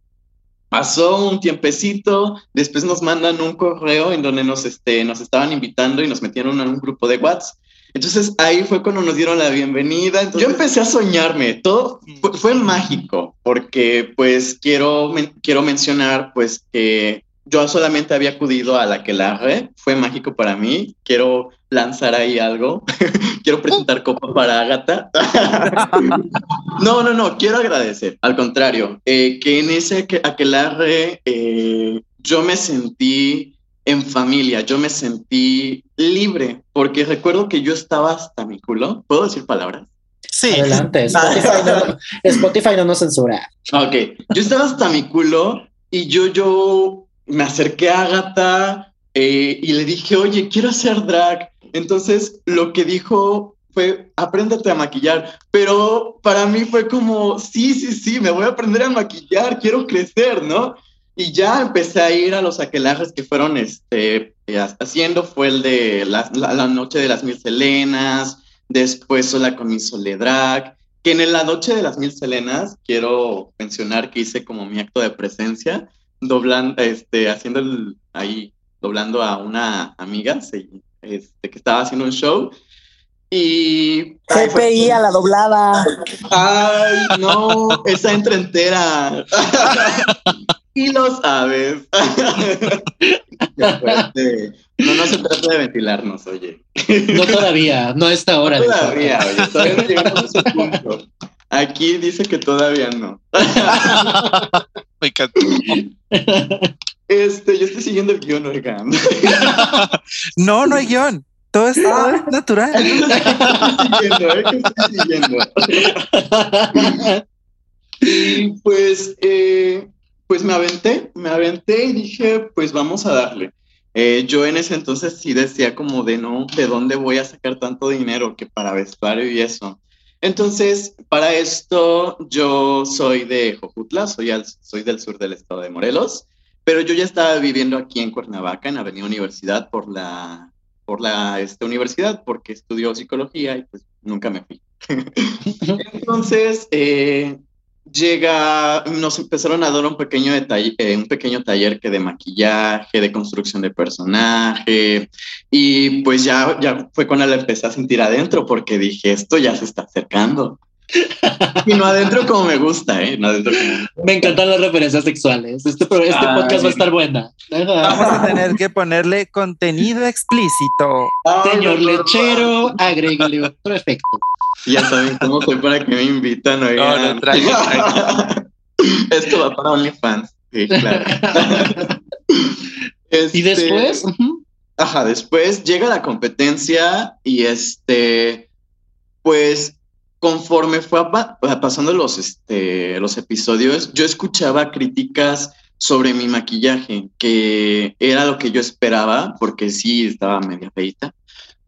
pasó un tiempecito, después nos mandan un correo en donde nos, este, nos estaban invitando y nos metieron en un grupo de WhatsApp. Entonces ahí fue cuando nos dieron la bienvenida. yo empecé a soñarme, todo fue, mágico, porque pues quiero, quiero mencionar pues que yo solamente había acudido a la que la fue mágico para mí. Quiero lanzar ahí algo. <laughs> quiero presentar copa para Agatha. <laughs> no, no, no, quiero agradecer. Al contrario, eh, que en ese aquelarre eh, yo me sentí en familia, yo me sentí libre, porque recuerdo que yo estaba hasta mi culo. ¿Puedo decir palabras? Sí. Adelante, Spotify no, <laughs> Spotify no nos censura. Ok, yo estaba hasta mi culo y yo, yo me acerqué a Agatha eh, y le dije, oye, quiero hacer drag. Entonces, lo que dijo fue, apréndete a maquillar. Pero para mí fue como, sí, sí, sí, me voy a aprender a maquillar, quiero crecer, ¿no? Y ya empecé a ir a los aquelajes que fueron este, haciendo, fue el de la, noche de las mil selenas, después sola con mi soledrag, que en la noche de las mil selenas quiero mencionar que hice como mi acto de presencia, doblando, este, haciendo el, ahí, doblando a una amiga este, que estaba haciendo un show. Y. CPI a la doblada. Ay, no, esa entra entera. y lo sabes. no, no se trata de ventilarnos, oye. No todavía, no a esta hora. No todavía, oye, todavía no llegamos a ese punto. Aquí dice que todavía no. <laughs> Me encantó. Este, yo estoy siguiendo el guion, oigan. <laughs> no, no hay guion. Todo es, ah. natural. estoy siguiendo, ¿eh? estoy siguiendo. y pues, eh, pues me aventé, me aventé y dije, pues vamos a darle. Eh, yo en ese entonces sí decía como de no, ¿de dónde voy a sacar tanto dinero que para vestuario y eso? Entonces, para esto yo soy de Jojutla, soy, soy del sur del estado de Morelos, pero yo ya estaba viviendo aquí en Cuernavaca, en Avenida Universidad, por la, por la esta universidad, porque estudió psicología y pues nunca me fui. <laughs> Entonces, eh, llega, nos empezaron a dar un pequeño, detalle, eh, un pequeño taller que de maquillaje, de construcción de personaje, y pues ya, ya fue cuando la empecé a sentir adentro, porque dije, esto ya se está acercando. y no adentro como me gusta, ¿eh? No adentro Me encantan las referencias sexuales. Este, este podcast va a estar buena. Vamos a tener que ponerle contenido explícito. Señor lechero, agréguele otro efecto. Ya saben cómo soy para que me invitan. No, Esto va para OnlyFans. Sí, claro. <laughs> y después, ajá, después llega la competencia y este, pues conforme fue pasando los, este, los episodios, yo escuchaba críticas sobre mi maquillaje, que era lo que yo esperaba, porque sí estaba media feita,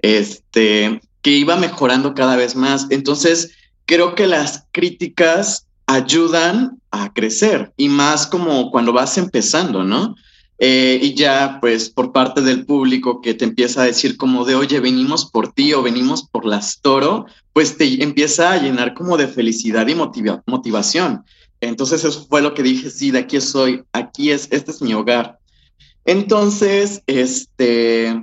este, que iba mejorando cada vez más. Entonces, creo que las críticas ayudan a crecer y más como cuando vas empezando, ¿no? Eh, y ya, pues, por parte del público que te empieza a decir como de, oye, venimos por ti o venimos por las toro, pues te empieza a llenar como de felicidad y motivación. Entonces eso fue lo que dije, sí, de aquí soy, aquí es, este es mi hogar. Entonces, este,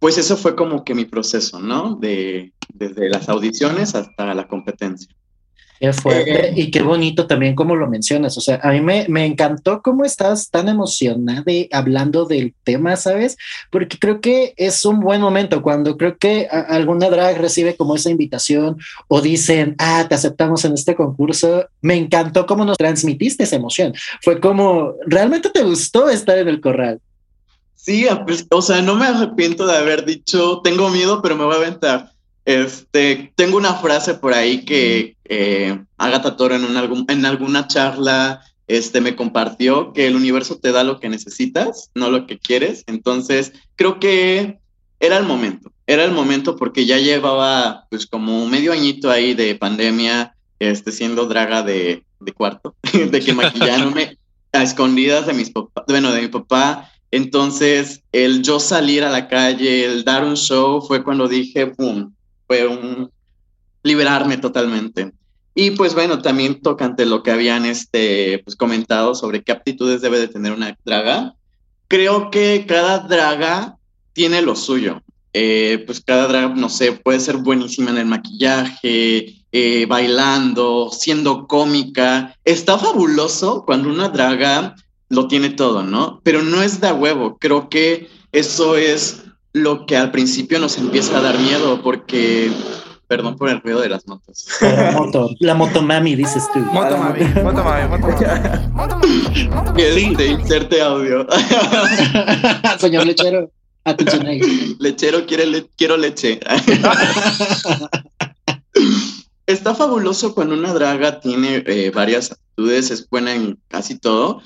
pues eso fue como que mi proceso, ¿no? De, desde las audiciones hasta la competencia. Qué fuerte eh, y qué bonito también como lo mencionas. O sea, a mí me, me encantó cómo estás tan emocionada hablando del tema, ¿sabes? Porque creo que es un buen momento cuando creo que alguna drag recibe como esa invitación o dicen, ah, te aceptamos en este concurso. Me encantó cómo nos transmitiste esa emoción. Fue como, ¿realmente te gustó estar en el corral? Sí, o sea, no me arrepiento de haber dicho, tengo miedo, pero me voy a aventar. Este, tengo una frase por ahí que eh, Agatha Toro en, un, en alguna charla este, me compartió que el universo te da lo que necesitas, no lo que quieres. Entonces, creo que era el momento, era el momento porque ya llevaba pues como medio añito ahí de pandemia, este, siendo draga de, de cuarto, <laughs> de que maquillándome <laughs> a escondidas de mis papás, bueno, de mi papá. Entonces, el yo salir a la calle, el dar un show, fue cuando dije, boom, fue un liberarme totalmente. Y pues bueno, también tocante lo que habían este, pues, comentado sobre qué aptitudes debe de tener una draga. Creo que cada draga tiene lo suyo. Eh, pues cada draga, no sé, puede ser buenísima en el maquillaje, eh, bailando, siendo cómica. Está fabuloso cuando una draga lo tiene todo, ¿no? Pero no es de huevo. Creo que eso es lo que al principio nos empieza a dar miedo porque Perdón por el ruido de las motos. La moto, la motomami, dices tú. Motomami, motomami, motomami. Que <laughs> inserte audio. <laughs> Señor lechero, atención ahí. Lechero, quiere quiero leche. <laughs> Está fabuloso cuando una draga tiene eh, varias actitudes, es buena en casi todo,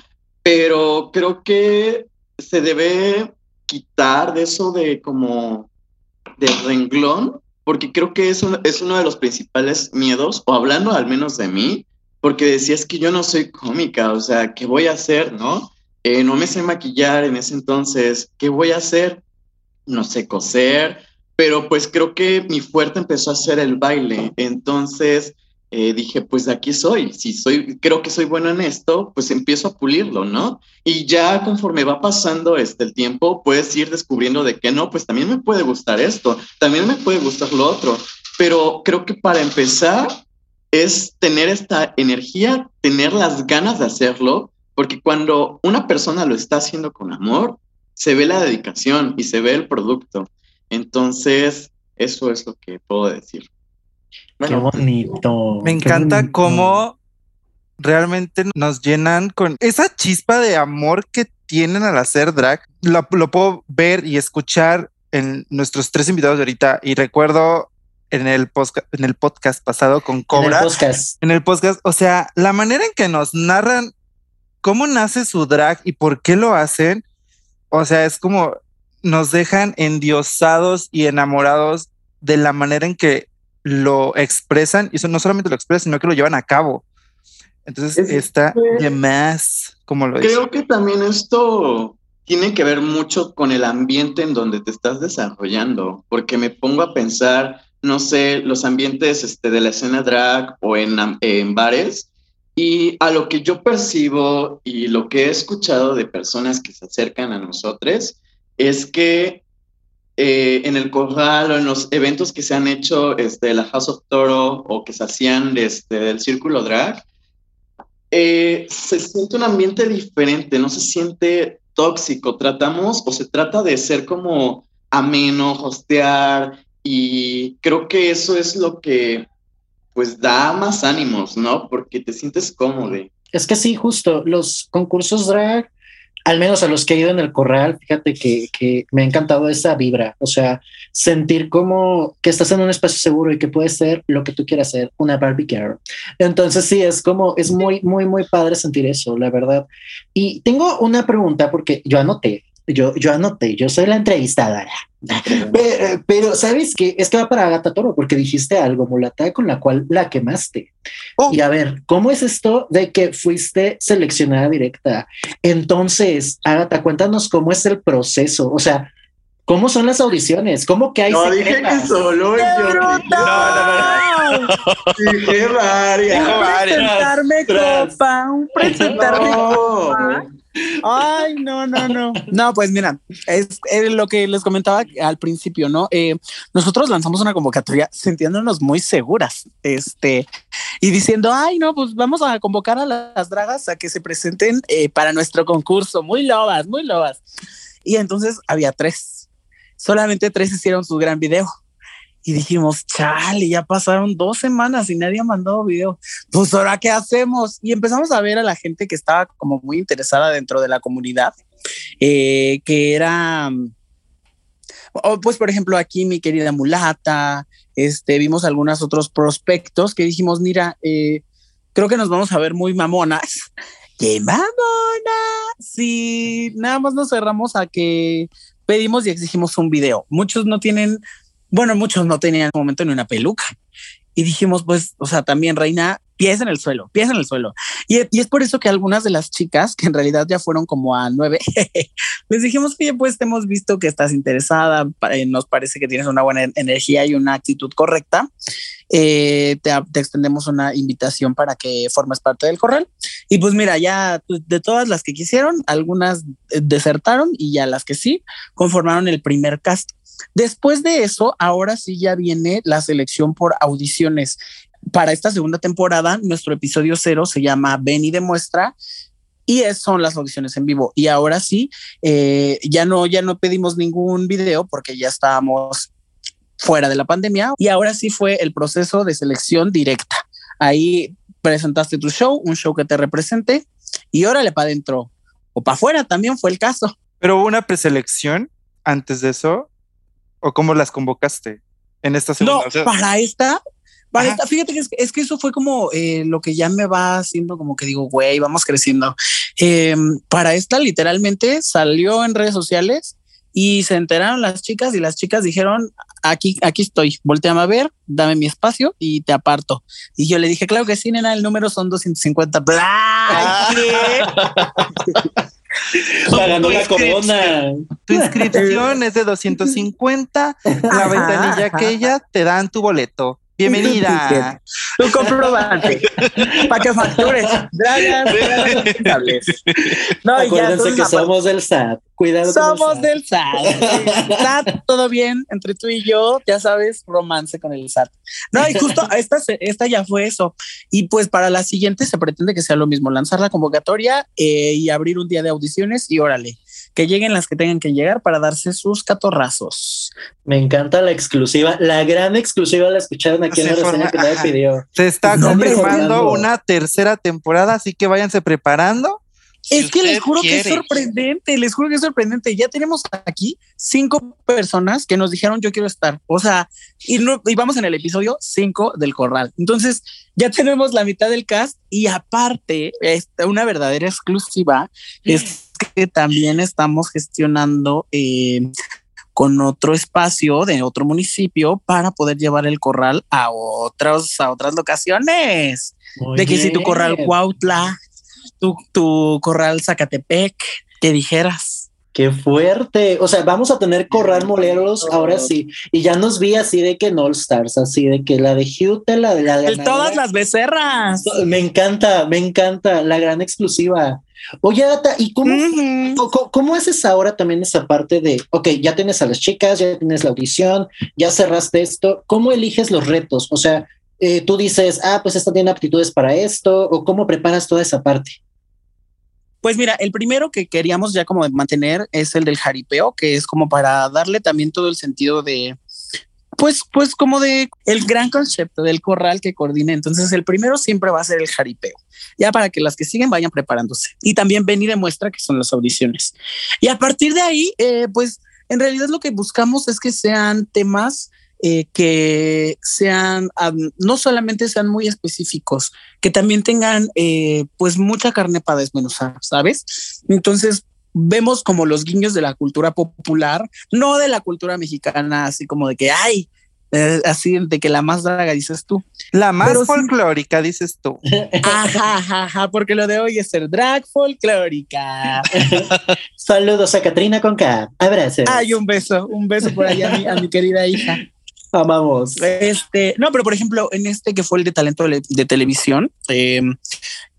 pero creo que se debe quitar de eso de como de renglón porque creo que es, es uno de los principales miedos, o hablando al menos de mí, porque decías que yo no soy cómica, o sea, ¿qué voy a hacer, no? Eh, no me sé maquillar en ese entonces, ¿qué voy a hacer? No sé coser, pero pues creo que mi fuerte empezó a ser el baile, entonces eh, dije, pues aquí soy, si soy, creo que soy bueno en esto, pues empiezo a pulirlo, ¿no? Y ya conforme va pasando este, el tiempo, puedes ir descubriendo de que no, pues también me puede gustar esto, también me puede gustar lo otro, pero creo que para empezar es tener esta energía, tener las ganas de hacerlo, porque cuando una persona lo está haciendo con amor, se ve la dedicación y se ve el producto. Entonces, eso es lo que puedo decir qué bonito. Me encanta cómo realmente nos llenan con esa chispa de amor que tienen al hacer drag. Lo, puedo ver y escuchar en nuestros tres invitados de ahorita y recuerdo en el, podcast, en el podcast pasado con Cobra. En el podcast. En el podcast. O sea, la manera en que nos narran cómo nace su drag y por qué lo hacen. O sea, es como nos dejan endiosados y enamorados de la manera en que lo expresan y eso no solamente lo expresan, sino que lo llevan a cabo. Entonces está de más, como lo Creo que también esto tiene que ver mucho con el ambiente en donde te estás desarrollando, porque me pongo a pensar, no sé, los ambientes este, de la escena drag o en, en bares, y a lo que yo percibo y lo que he escuchado de personas que se acercan a nosotros es que eh, en el corral o en los eventos que se han hecho este, la House of Toro o que se hacían este, del Círculo Drag, eh, se siente un ambiente diferente, no se siente tóxico. Tratamos o se trata de ser como ameno, hostear y creo que eso es lo que pues da más ánimos, ¿no? Porque te sientes cómodo. Es que sí, justo, los concursos drag al menos a los que he ido en el corral, fíjate que, que me ha encantado esa vibra, o sea, sentir como que estás en un espacio seguro y que puede ser lo que tú quieras ser, una Barbie girl. Entonces sí, es como, es muy, muy, muy padre sentir eso, la verdad. Y tengo una pregunta porque yo anoté, yo, yo anoté, yo soy la entrevistadora. Pero, ¿sabes qué? Es que va para Agata Toro porque dijiste algo, mulata, con la cual la quemaste. Oh. Y a ver, ¿cómo es esto de que fuiste seleccionada directa? Entonces, Agata, cuéntanos cómo es el proceso. O sea, ¿Cómo son las audiciones? ¿Cómo que hay No, dije que solo yo. No, no, no. Dije varias. Un presentarme copa, un presentarme copa. Ay, no, no, no. No, pues mira, es, lo que les comentaba al principio, ¿no? Eh, nosotros lanzamos una convocatoria sintiéndonos muy seguras, este, y diciendo, ay, no, pues vamos a convocar a las dragas a que se presenten eh, para nuestro concurso. Muy lobas, muy lobas. Y entonces había tres. Solamente tres hicieron su gran video y dijimos, chale, ya pasaron dos semanas y nadie ha mandado video. Pues ahora, ¿qué hacemos? Y empezamos a ver a la gente que estaba como muy interesada dentro de la comunidad, eh, que era, pues por ejemplo, aquí mi querida mulata, este, vimos algunos otros prospectos que dijimos, mira, eh, creo que nos vamos a ver muy mamonas. <laughs> ¡Qué mamona! Si nada más nos cerramos a que pedimos y exigimos un video. Muchos no tienen bueno, muchos no tenían en ese momento ni una peluca. Y dijimos, pues, o sea, también Reina, pies en el suelo, pies en el suelo. Y, es por eso que algunas de las chicas, que en realidad ya fueron como a nueve, <laughs> les dijimos, oye, pues te hemos visto que estás interesada, eh, nos parece que tienes una buena energía y una actitud correcta. Eh, te, te, extendemos una invitación para que formes parte del corral. Y pues mira, ya pues, de todas las que quisieron, algunas eh, desertaron y ya las que sí, conformaron el primer cast. Después de eso, ahora sí ya viene la selección por audiciones. Para esta segunda temporada, nuestro episodio cero se llama Ven y demuestra y son las audiciones en vivo. Y ahora sí, eh, ya no, ya no pedimos ningún video porque ya estábamos fuera de la pandemia y ahora sí fue el proceso de selección directa. Ahí presentaste tu show, un show que te represente y órale para adentro o para afuera también fue el caso. Pero hubo una preselección antes de eso o cómo las convocaste en esta segunda? No, para esta, para esta, fíjate que es, que eso fue como eh, lo que ya me va haciendo como que digo, güey, vamos creciendo. Em, para esta literalmente salió en redes sociales y se enteraron las chicas y las chicas dijeron, aquí, aquí estoy, volteame a ver, dame mi espacio y te aparto. Y yo le dije, claro que sí, nena, el número son 250. ¡Bla! <laughs> <laughs> Pagando la corona. Tu inscripción es de 250. La ventanilla aquella te dan tu boleto. Bienvenida. <laughs> Tu comprobante. para que factures. <laughs> No, Acuérdense que somos del SAT. Cuidado. Somos del SAT. <laughs> SAT, todo bien entre tú y yo. Ya sabes, romance con el SAT. No, y justo <laughs> esta, esta ya fue eso. Y pues para la siguiente se pretende que sea lo mismo: lanzar la convocatoria eh, y abrir un día de audiciones y órale que lleguen las que tengan que llegar para darse sus catorrazos. Me encanta la exclusiva, la gran exclusiva la escucharon aquí en la reseña que nadie pidió. Se está confirmando una tercera temporada, así que váyanse preparando. Es que les juro que es sorprendente, les juro que es sorprendente. Ya tenemos aquí cinco personas que nos dijeron yo quiero estar. O sea, y, no, y vamos en el episodio cinco del corral. Entonces ya tenemos la mitad del cast y aparte, una verdadera exclusiva es que también estamos gestionando eh, con otro espacio de otro municipio para poder llevar el corral a otras, a otras locaciones. de que si tu corral Cuautla, tu, tu corral Zacatepec, que dijeras. Qué fuerte. O sea, vamos a tener corral moleros ahora sí. Y ya nos vi así de que en All Stars, así de que la de Hute, la de la de. Todas las becerras. Me encanta, me encanta. La gran exclusiva. Oye, Data, ¿y cómo, cómo, haces ahora también esa parte de, ok, ya tienes a las chicas, ya tienes la audición, ya cerraste esto, ¿cómo eliges los retos? O sea, eh, tú dices, ah, pues esta tiene aptitudes para esto, o cómo preparas toda esa parte. Pues mira, el primero que queríamos ya como mantener es el del jaripeo, que es como para darle también todo el sentido de, Pues, pues como de el gran concepto del corral que coordina. Entonces, el primero siempre va a ser el jaripeo, ya para que las que siguen vayan preparándose. Y también ven y demuestra que son las audiciones. Y a partir de ahí, eh, pues en realidad lo que buscamos es que sean temas eh, que sean, no solamente sean muy específicos, que también tengan eh, pues mucha carne para desmenuzar, ¿sabes? Entonces, vemos como los guiños de la cultura popular, no de la cultura mexicana, así como de que, ay, eh, así de que la más draga dices tú. La más folclórica dices tú. <laughs> Ajá, ajá, porque lo de hoy es ser drag folclórica. <laughs> Saludos a Katrina con K. Abrazos. Ay, un beso, un beso por allá a mi, querida hija. Amamos. Este, no, pero por ejemplo, en este que fue el de talento de, televisión, eh,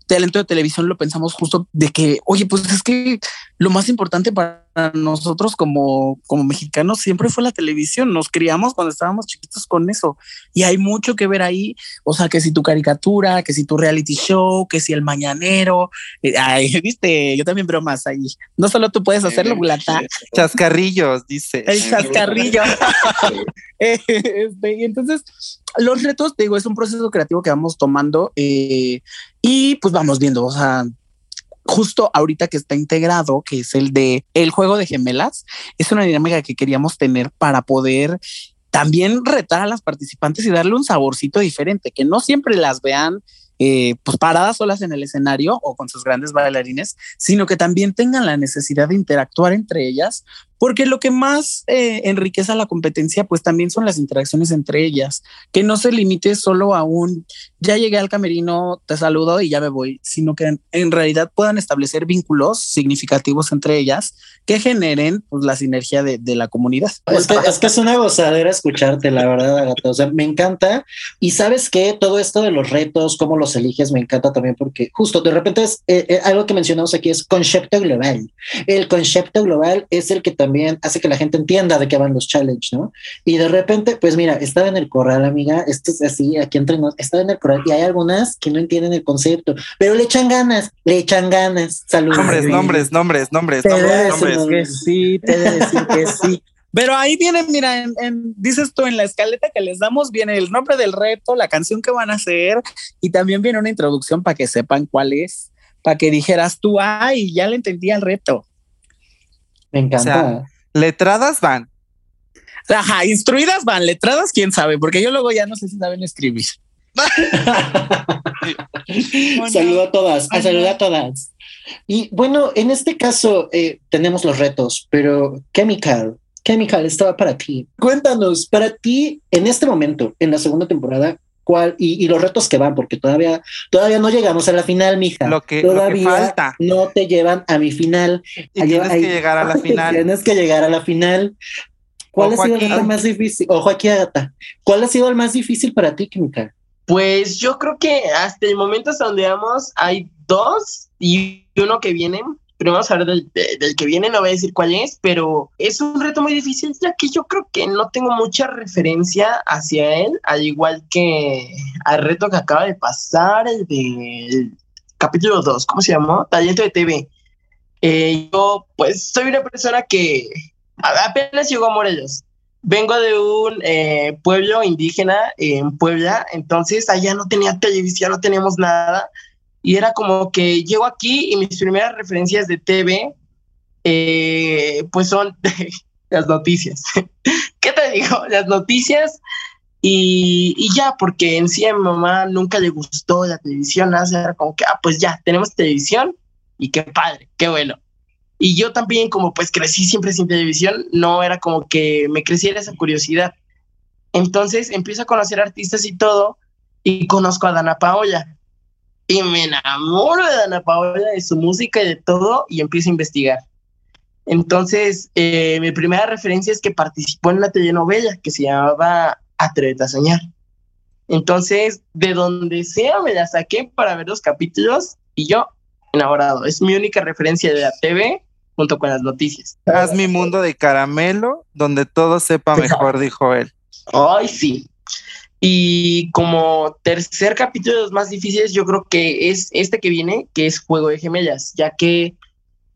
talento de televisión lo pensamos justo de que, oye, pues es que lo más importante para nosotros como, como mexicanos siempre fue la televisión. Nos criamos cuando estábamos chiquitos con eso y hay mucho que ver ahí. O sea, que si tu caricatura, que si tu reality show, que si el mañanero. Eh, ay, <laughs> viste, yo también bromas ahí. No solo tú puedes hacerlo, Bulata. Chascarrillos, dice. El chascarrillo. <laughs> este, y entonces, los retos, digo, es un proceso creativo que vamos tomando eh, y pues vamos viendo, o sea, justo ahorita que está integrado, que es el de el juego de gemelas, es una dinámica que queríamos tener para poder también retar a las participantes y darle un saborcito diferente, que no siempre las vean eh, pues paradas solas en el escenario o con sus grandes bailarines, sino que también tengan la necesidad de interactuar entre ellas porque lo que más eh, enriquece a la competencia, pues también son las interacciones entre ellas, que no se limite solo a un ya llegué al camerino, te saludo y ya me voy, sino que en, realidad puedan establecer vínculos significativos entre ellas que generen pues, la sinergia de, la comunidad. Es que, es que, es una gozadera escucharte, la verdad, Agatha. O sea, me encanta. Y sabes que todo esto de los retos, cómo los eliges, me encanta también porque justo de repente es eh, eh, algo que mencionamos aquí es concepto global. El concepto global es el que también también hace que la gente entienda de qué van los challenges, ¿no? Y de repente, pues mira, estaba en el corral, amiga, esto es así, aquí entre nosotros, estaba en el corral y hay algunas que no entienden el concepto, pero le echan ganas, le echan ganas. Saludos. Nombres, nombres, nombres, nombres, te nombres, nombres. Que sí, te debe decir que sí. Pero ahí viene, mira, en, dices tú, en la escaleta que les damos, viene el nombre del reto, la canción que van a hacer y también viene una introducción para que sepan cuál es, para que dijeras tú, ay, ya le entendí el reto. Me encanta. letradas van. Ajá, instruidas van, letradas, quién sabe, porque yo luego ya no sé si saben escribir. <laughs> Saludo a todas, saludo a todas. Y bueno, en este caso eh, tenemos los retos, pero Chemical, Chemical estaba para ti. Cuéntanos, para ti, en este momento, en la segunda temporada, y, los retos que van, porque todavía, todavía no llegamos a la final, mija. Lo que, todavía falta. no te llevan a mi final. tienes que llegar a la final. Tienes que llegar a la final. ¿Cuál ha sido el reto más difícil? Ojo aquí, Agata. ¿Cuál ha sido el más difícil para ti, Kimika? Pues yo creo que hasta el momento hasta donde vamos hay dos y uno que viene pero vamos a hablar del, que viene, no voy a decir cuál es, pero es un reto muy difícil, ya que yo creo que no tengo mucha referencia hacia él, al igual que al reto que acaba de pasar, el del capítulo 2, ¿cómo se llamó? Talento de TV. Eh, yo, pues, soy una persona que apenas llegó a Morelos. Vengo de un eh, pueblo indígena en Puebla, entonces allá no tenía televisión, no teníamos nada y era como que llego aquí y mis primeras referencias de TV, eh, pues son <laughs> las noticias. <laughs> ¿Qué te digo? Las noticias y, y, ya, porque en sí a mi mamá nunca le gustó la televisión, nada, era como que, ah, pues ya, tenemos televisión y qué padre, qué bueno. Y yo también, como pues crecí siempre sin televisión, no era como que me creciera esa curiosidad. Entonces empiezo a conocer artistas y todo, y conozco a Dana Paola y me enamoro de Ana Paola, de su música y de todo, y empiezo a investigar. Entonces, eh, mi primera referencia es que participó en una telenovela que se llamaba Atrévete a Soñar. Entonces, de donde sea, me la saqué para ver los capítulos y yo enamorado. Es mi única referencia de la TV junto con las noticias. Haz mi mundo de caramelo, donde todo sepa <laughs> mejor, dijo él. Ay, sí. Y como tercer capítulo de los más difíciles, yo creo que es este que viene, que es Juego de Gemellas, ya que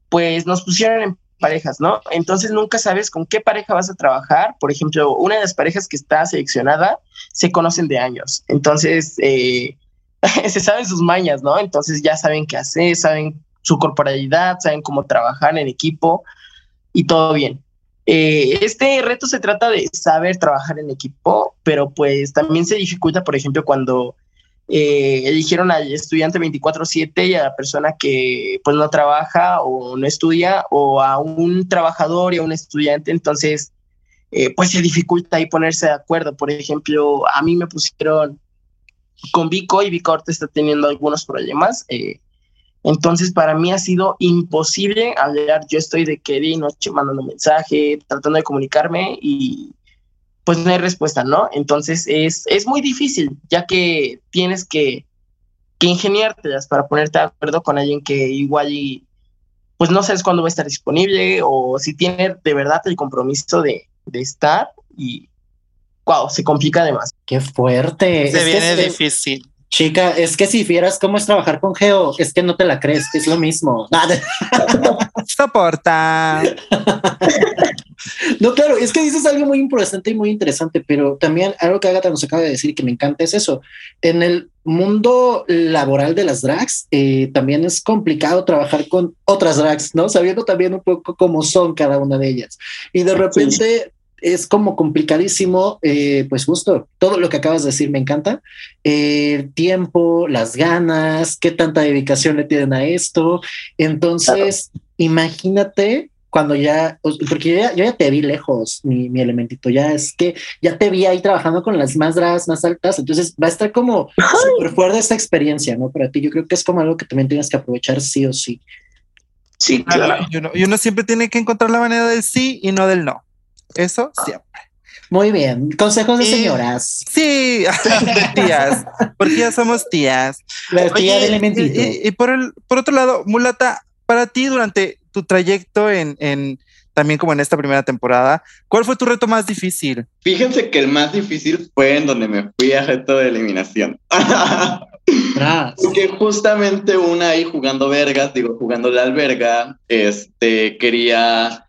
pues nos pusieron parejas, ¿no? Entonces nunca sabes con qué pareja vas a trabajar. Por ejemplo, una de las parejas que está seleccionada se conocen de años. Entonces, eh, <laughs> se saben sus mañas, ¿no? Entonces ya saben qué hacer, saben su corporalidad, saben cómo trabajar en equipo y todo bien. Eh, este reto se trata de saber trabajar en equipo, pero pues también se dificulta, por ejemplo, cuando eh, eligieron al estudiante 24/7 y a la persona que pues no trabaja o no estudia, o a un trabajador y a un estudiante, entonces eh, pues se dificulta ahí ponerse de acuerdo. Por ejemplo, a mí me pusieron con Vico y Vico ahorita está teniendo algunos problemas. Eh, entonces, para mí ha sido imposible hablar. Yo estoy de que día y noche mandando mensaje, tratando de comunicarme y pues no hay respuesta, ¿no? Entonces es, es muy difícil, ya que tienes que, que ingeniártelas para ponerte de acuerdo con alguien que igual y pues no sabes cuándo va a estar disponible o si tiene de verdad el compromiso de, de estar y wow, se complica además. Qué fuerte. Se viene difícil. Chica, es que si vieras cómo es trabajar con Geo, es que no te la crees, es lo mismo. <laughs> Soporta. no, claro, es que dices algo muy importante y muy interesante, pero también algo que Agatha nos acaba de decir y que me encanta es eso. En el mundo laboral de las drags, eh, también es complicado trabajar con otras drags, ¿no? Sabiendo también un poco cómo son cada una de ellas. Y de repente es como complicadísimo, eh, pues justo todo lo que acabas de decir me encanta. el tiempo, las ganas, qué tanta dedicación le tienen a esto. Entonces, imagínate cuando ya, porque yo ya, te vi lejos, mi, mi, elementito, ya es que ya te vi ahí trabajando con las más dragas más altas, entonces va a estar como súper fuerte esta experiencia, ¿no? Para ti, yo creo que es como algo que también tienes que aprovechar sí o sí. Sí, claro. y uno siempre tiene que encontrar la manera del sí y no del no. Eso siempre. Muy bien. Consejos de señoras. Sí, de <laughs> tías. Porque ya somos tías. La tía del elementito. Y, por, el, por otro lado, Mulata, para ti durante tu trayecto en, en también como en esta primera temporada, ¿cuál fue tu reto más difícil? Fíjense que el más difícil fue en donde me fui a reto de eliminación. <laughs> Porque justamente una ahí jugando vergas, digo, jugando la alberga, este, quería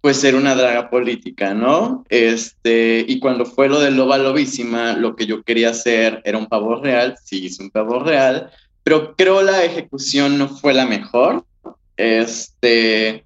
pues ser una draga política, ¿no? Este, y cuando fue lo de Loba Lobísima, lo que yo quería hacer era un pavo real, sí hice un pavo real, pero creo la ejecución no fue la mejor. Este,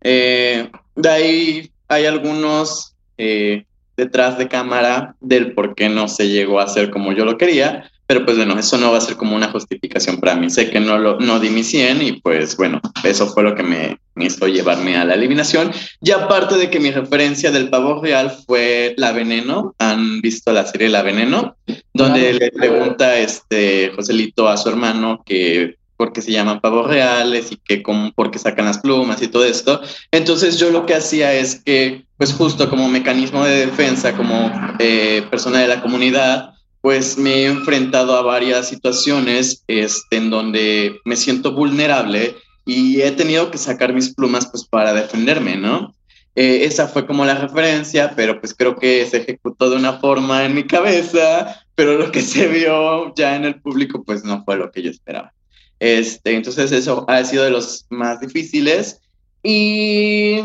eh, de ahí hay algunos eh, detrás de cámara del por qué no se llegó a hacer como yo lo quería, pero pues bueno, eso no va a ser como una justificación para mí. Sé que no, lo, no di mi 100 y pues bueno, eso fue lo que me, hizo llevarme a la eliminación. Y aparte de que mi referencia del pavo real fue La Veneno, han visto la serie La Veneno, donde le pregunta este Joselito a su hermano que por qué se llaman pavos reales y que cómo, por qué sacan las plumas y todo esto. Entonces yo lo que hacía es que, pues justo como mecanismo de defensa, como eh, persona de la comunidad, pues me he enfrentado a varias situaciones este, en donde me siento vulnerable y he tenido que sacar mis plumas pues para defenderme, ¿no? Eh, esa fue como la referencia, pero pues creo que se ejecutó de una forma en mi cabeza, pero lo que se vio ya en el público pues no fue lo que yo esperaba. Este, entonces eso ha sido de los más difíciles. Y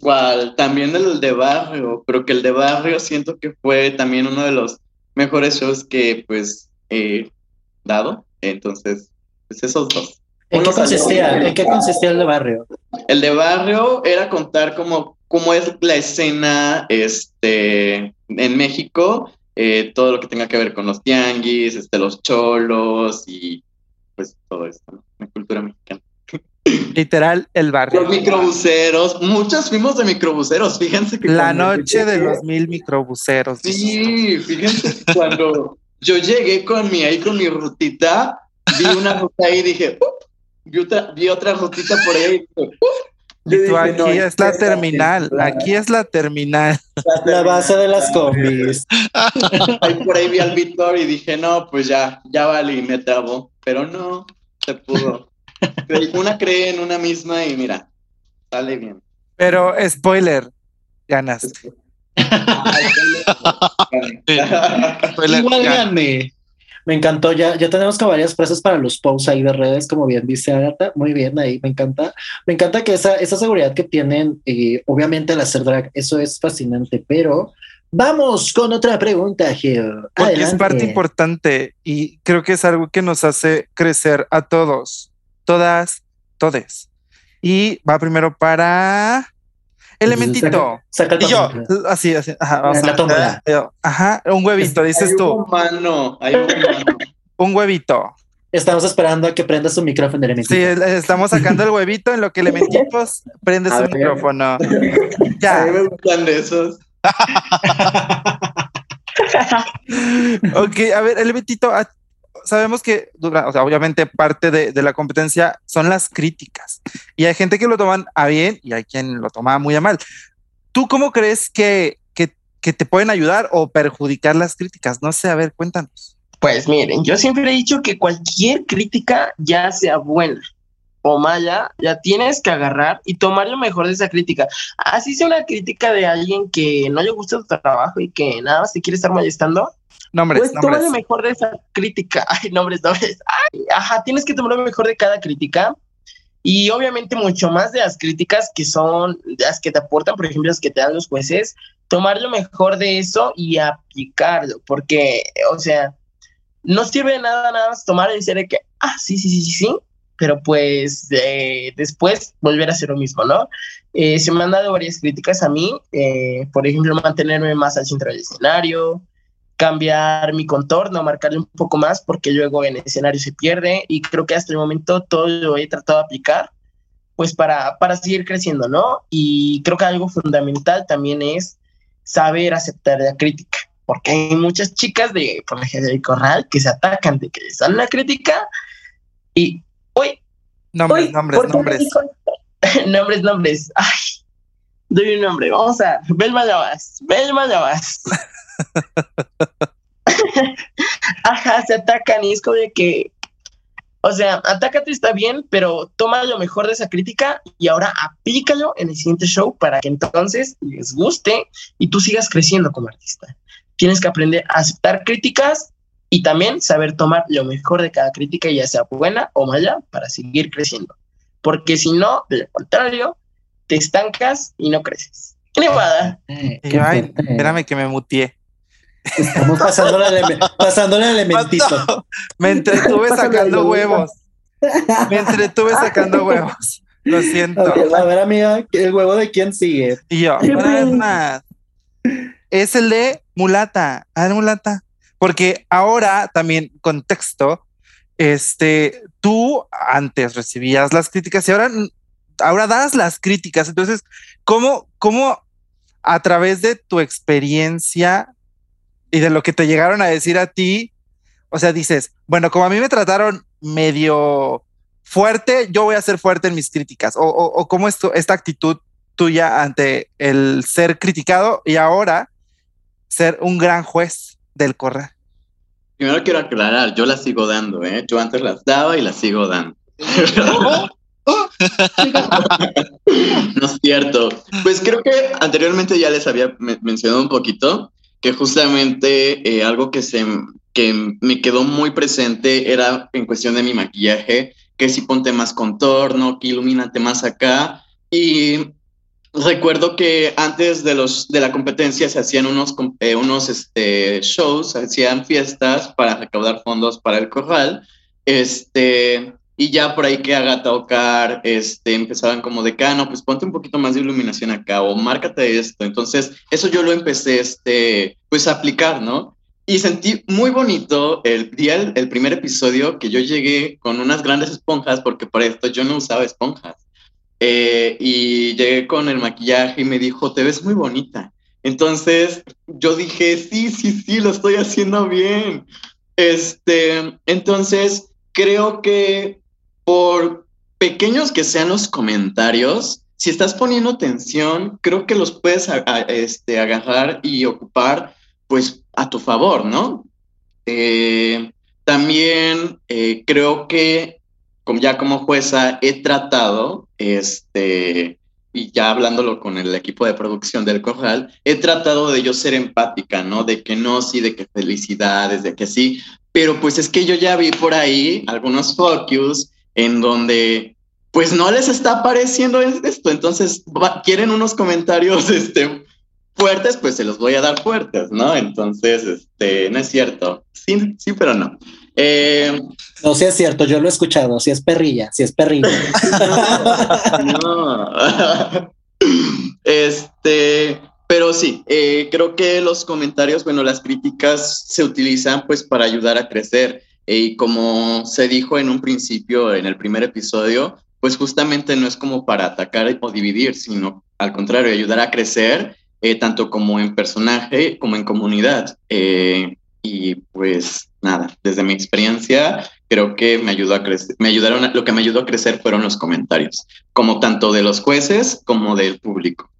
cual también el de barrio, creo que el de barrio siento que fue también uno de los mejores shows que pues he dado. Entonces, pues esos dos. ¿En qué consistía? ¿En qué consistía el de barrio? El de barrio era contar cómo, cómo es la escena este, en México, eh, todo lo que tenga que ver con los tianguis, este, los cholos y pues todo esto, ¿no? La cultura mexicana. Literal, el barrio. Los microbuseros, muchos fuimos de microbuseros, fíjense que. La noche de los mil microbuseros. Sí, fíjense que cuando <laughs> yo llegué con mi ahí con mi rutita, vi una ruta ahí y dije, vi, otra, vi otra rutita por ahí y tú, aquí es la terminal, <laughs> aquí es la terminal. La base de las combis. <laughs> Ahí por ahí vi al Víctor y dije, no, pues ya, ya vale, y me trabo. Pero no, se pudo una cree en una misma y mira, sale bien. Pero spoiler, ganaste. <laughs> Igual gané. Me encantó, ya, ya tenemos como varias frases para los posts ahí de redes, como bien dice Agatha, muy bien ahí, me encanta, me encanta que esa, esa seguridad que tienen, y obviamente el hacer drag, eso es fascinante, pero vamos con otra pregunta, Gil. Porque es parte importante y creo que es algo que nos hace crecer a todos, todas, todes. Y va primero para Elementito. Saca, y yo, así, así. Ajá, vamos a, ajá, un huevito, dices tú. Un mano, hay un mano. un huevito. Estamos esperando a que prenda su micrófono, Elementito. Sí, estamos sacando el huevito en lo que Elementitos <laughs> prende su micrófono. <laughs> ya. A mí me gustan de esos. <laughs> ok, a ver, Elementito, sabemos que o sea, obviamente parte de, la competencia son las críticas y hay gente que lo toman a bien y hay quien lo toma muy a mal. ¿Tú cómo crees que, que, que te pueden ayudar o perjudicar las críticas? No sé, a ver, cuéntanos. Pues miren, yo siempre he dicho que cualquier crítica, ya sea buena o mala, ya tienes que agarrar y tomar lo mejor de esa crítica. Así sea una crítica de alguien que no le gusta tu trabajo y que nada más te quiere estar molestando, Nombres, pues nombres. toma lo mejor de esa crítica. <laughs> Ay, nombres, nombres. Ay, ajá, tienes que tomar lo mejor de cada crítica. Y obviamente mucho más de las críticas que son las que te aportan, por ejemplo, las que te dan los jueces, tomar lo mejor de eso y aplicarlo, porque, o sea, no sirve de nada nada más tomar y decir que, ah, sí, sí, sí, sí, sí, pero pues eh, después volver a hacer lo mismo, ¿no? Eh, se me han dado varias críticas a mí, eh, por ejemplo, mantenerme más al centro del escenario, cambiar mi contorno, marcarle un poco más, porque luego en el escenario se pierde y creo que hasta el momento todo lo he tratado de aplicar, pues para, para seguir creciendo, ¿no? Y creo que algo fundamental también es saber aceptar la crítica, porque hay muchas chicas de, por ejemplo, de Corral que se atacan de que les dan la crítica y, uy, nombres, nombres, nombres. <laughs> nombres, nombres, ay, doy un nombre, vamos a, Belma Lavas, Belma Lavas. <laughs> Ajá, se atacan y es como de que, o sea, atácate está bien, pero toma lo mejor de esa crítica y ahora aplícalo en el siguiente show para que entonces les guste y tú sigas creciendo como artista. Tienes que aprender a aceptar críticas y también saber tomar lo mejor de cada crítica, ya sea buena o mala, para seguir creciendo. Porque si no, de lo contrario, te estancas y no creces. ¡Qué nevada! espérame que me mutié. Estamos pasándole, el elementito. Me entretuve sacando huevos. Me entretuve sacando huevos. Lo siento. a ver, amiga, ¿el huevo de quién sigue? Y yo, más. Es el de mulata. A ver, mulata. Porque ahora también, contexto, este, tú antes recibías las críticas y ahora, ahora das las críticas. Entonces, ¿cómo, cómo a través de tu experiencia y de lo que te llegaron a decir a ti, o sea, dices, bueno, como a mí me trataron medio fuerte, yo voy a ser fuerte en mis críticas, o, o, cómo es esta actitud tuya ante el ser criticado y ahora ser un gran juez del correr. Primero quiero aclarar, yo las sigo dando, ¿eh? Yo antes las daba y las sigo dando. <laughs> <laughs> no es cierto. Pues creo que anteriormente ya les había mencionado un poquito que justamente eh, algo que, se, que me quedó muy presente era en cuestión de mi maquillaje, que si ponte más contorno, que ilumínate más acá. Y recuerdo que antes de, los, de la competencia se hacían unos, eh, unos este, shows, se hacían fiestas para recaudar fondos para el corral. Este, y ya por ahí que haga tocar, este, empezaban como de acá, no, pues ponte un poquito más de iluminación acá o márcate esto. Entonces, eso yo lo empecé, este, pues a aplicar, ¿no? Y sentí muy bonito el día, el, primer episodio que yo llegué con unas grandes esponjas, porque para esto yo no usaba esponjas. Eh, y llegué con el maquillaje y me dijo, te ves muy bonita. Entonces yo dije, sí, sí, sí, lo estoy haciendo bien. Este, entonces creo que por pequeños que sean los comentarios, si estás poniendo atención, creo que los puedes este, agarrar y ocupar pues a tu favor, ¿no? Eh, también eh, creo que como ya como jueza he tratado, este, y ya hablándolo con el equipo de producción del Corral, he tratado de yo ser empática, ¿no? De que no, sí, de que felicidades, de que sí, pero pues es que yo ya vi por ahí algunos focus en donde pues no les está pareciendo esto, entonces quieren unos comentarios <laughs> este, fuertes, pues se los voy a dar fuertes, ¿no? Entonces, este, no es cierto. Sí, sí, pero no. Eh, no, sí es cierto, yo lo he escuchado, si es perrilla, si es perrilla. <laughs> no. <laughs> este, pero sí, eh, creo que los comentarios, bueno, las críticas se utilizan pues para ayudar a crecer. Y como se dijo en un principio, en el primer episodio, pues justamente no es como para atacar o dividir, sino al contrario, ayudar a crecer, eh, tanto como en personaje como en comunidad. Eh, y pues nada, desde mi experiencia, creo que me ayudó a crecer, me ayudaron, lo que me ayudó a crecer fueron los comentarios, como tanto de los jueces como del público.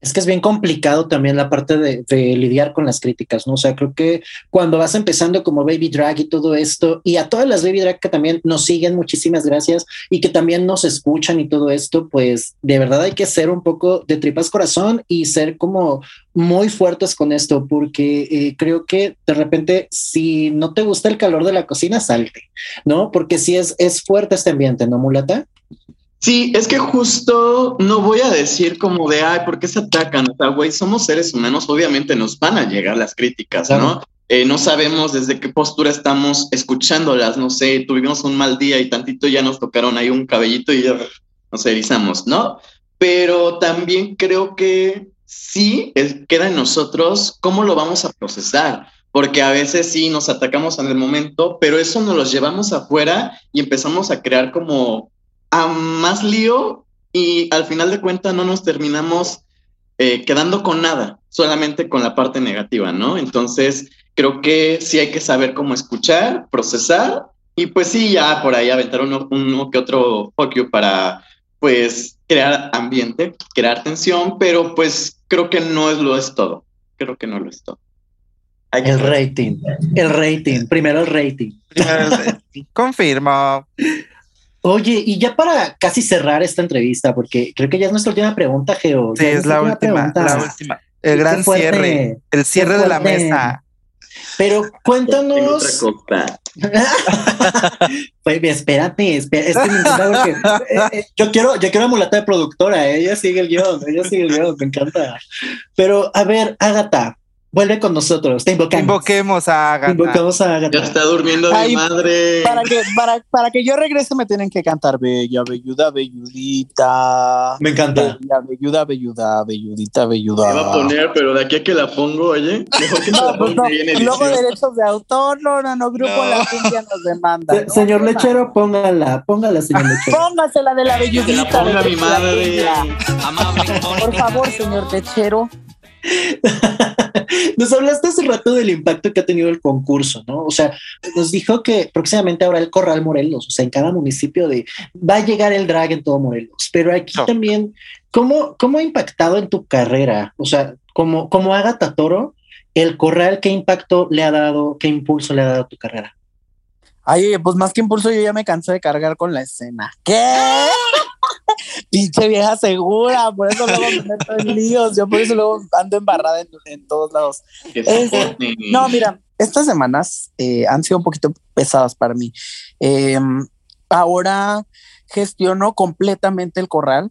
Es que es bien complicado también la parte de, lidiar con las críticas, ¿no? O sea, creo que cuando vas empezando como Baby Drag y todo esto, y a todas las Baby Drag que también nos siguen, muchísimas gracias, y que también nos escuchan y todo esto, pues de verdad hay que ser un poco de tripas corazón y ser como muy fuertes con esto, porque eh, creo que de repente si no te gusta el calor de la cocina, salte, ¿no? Porque si es, es fuerte este ambiente, ¿no, mulata? Sí, es que justo no voy a decir como de, ay, ¿por qué se atacan? O sea, güey, somos seres humanos, obviamente nos van a llegar las críticas, ¿no? Eh, no sabemos desde qué postura estamos escuchándolas, no sé, tuvimos un mal día y tantito ya nos tocaron ahí un cabellito y ya nos erizamos, ¿no? Pero también creo que sí queda en nosotros cómo lo vamos a procesar, porque a veces sí nos atacamos en el momento, pero eso nos lo llevamos afuera y empezamos a crear como a más lío y al final de cuentas no nos terminamos eh, quedando con nada, solamente con la parte negativa, ¿no? Entonces, creo que sí hay que saber cómo escuchar, procesar y pues sí, ya por ahí aventar uno, que otro focus para pues crear ambiente, crear tensión, pero pues creo que no es lo es todo. Creo que no lo es todo. el rating, el rating, primero el rating. <laughs> Confirmo. Oye, y ya para casi cerrar esta entrevista, porque creo que ya es nuestra última pregunta, Geo. Sí, es, la última, la última. El gran cierre, el cierre de la mesa. Pero cuéntanos. <laughs> pues, espérate, espérate. Eh, eh, yo quiero, yo quiero mulata de productora. Ella sigue el guion, ella sigue el guion, me encanta. Pero a ver, Agatha, Vuelve con nosotros, te invocamos. Invoquemos a Agatha. Invocamos a Agatha. Ya está durmiendo mi madre. Para que, para, para que yo regrese me tienen que cantar Bella, Belluda, Belludita. Me encanta. Bella, Belluda, Belluda, Belludita, Belluda. Me va a poner, pero de aquí a que la pongo, oye. Mejor que no, pues no. Luego derechos de autor, no, no, no, Grupo La Cumbia nos demanda. Señor Lechero, póngala, póngala, señor <laughs> Lechero. Póngasela de la Belludita. Que la ponga mi madre. Por favor, señor Lechero. <laughs> nos hablaste hace rato del impacto que ha tenido el concurso, ¿no? O sea, nos dijo que próximamente habrá el Corral Morelos, o sea, en cada municipio de va a llegar el drag en todo Morelos, pero aquí también, ¿cómo, ¿cómo ha impactado en tu carrera? O sea, como, como Agatha Toro, el Corral, ¿qué impacto le ha dado, qué impulso le ha dado a tu carrera? Ay, pues más que impulso, yo ya me cansé de cargar con la escena. ¿Qué? <laughs> <laughs> Pinche vieja segura, por eso luego me meto en líos, yo por eso luego ando embarrada en, todos lados. no, mira, estas semanas eh, han sido un poquito pesadas para mí. Em, ahora gestiono completamente el corral.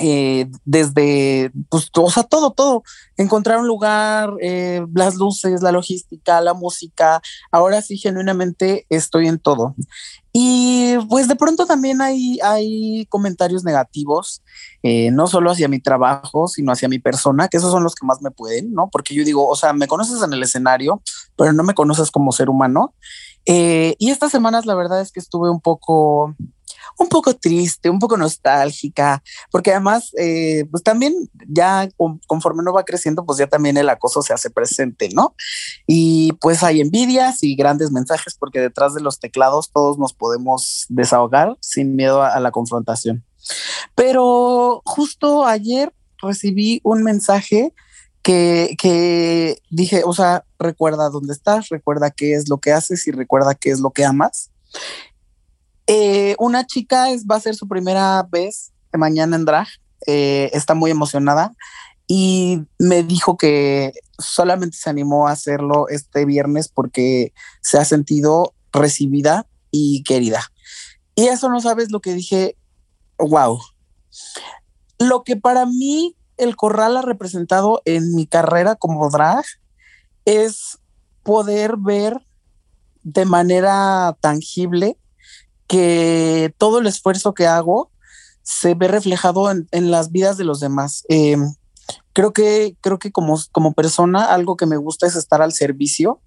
Eh, desde, pues, o sea, todo, todo, encontrar un lugar, eh, las luces, la logística, la música, ahora sí, genuinamente estoy en todo. Y pues de pronto también hay, hay comentarios negativos, eh, no solo hacia mi trabajo, sino hacia mi persona, que esos son los que más me pueden, ¿no? Porque yo digo, o sea, me conoces en el escenario, pero no me conoces como ser humano. y estas semanas la verdad es que estuve un poco un poco triste, un poco nostálgica, porque además, eh, pues también ya conforme uno va creciendo, pues ya también el acoso se hace presente, ¿no? Y pues hay envidias y grandes mensajes, porque detrás de los teclados todos nos podemos desahogar sin miedo a, la confrontación. Pero justo ayer recibí un mensaje que, que, dije, o sea, recuerda dónde estás, recuerda qué es lo que haces y recuerda qué es lo que amas. Eh, una chica es, va a ser su primera vez mañana en drag. Eh, está muy emocionada y me dijo que solamente se animó a hacerlo este viernes porque se ha sentido recibida y querida. Y eso no sabes lo que dije, wow. Lo que para mí el corral ha representado en mi carrera como drag es poder ver de manera tangible que todo el esfuerzo que hago se ve reflejado en, las vidas de los demás. Em, creo que, creo que como, como persona, algo que me gusta es estar al servicio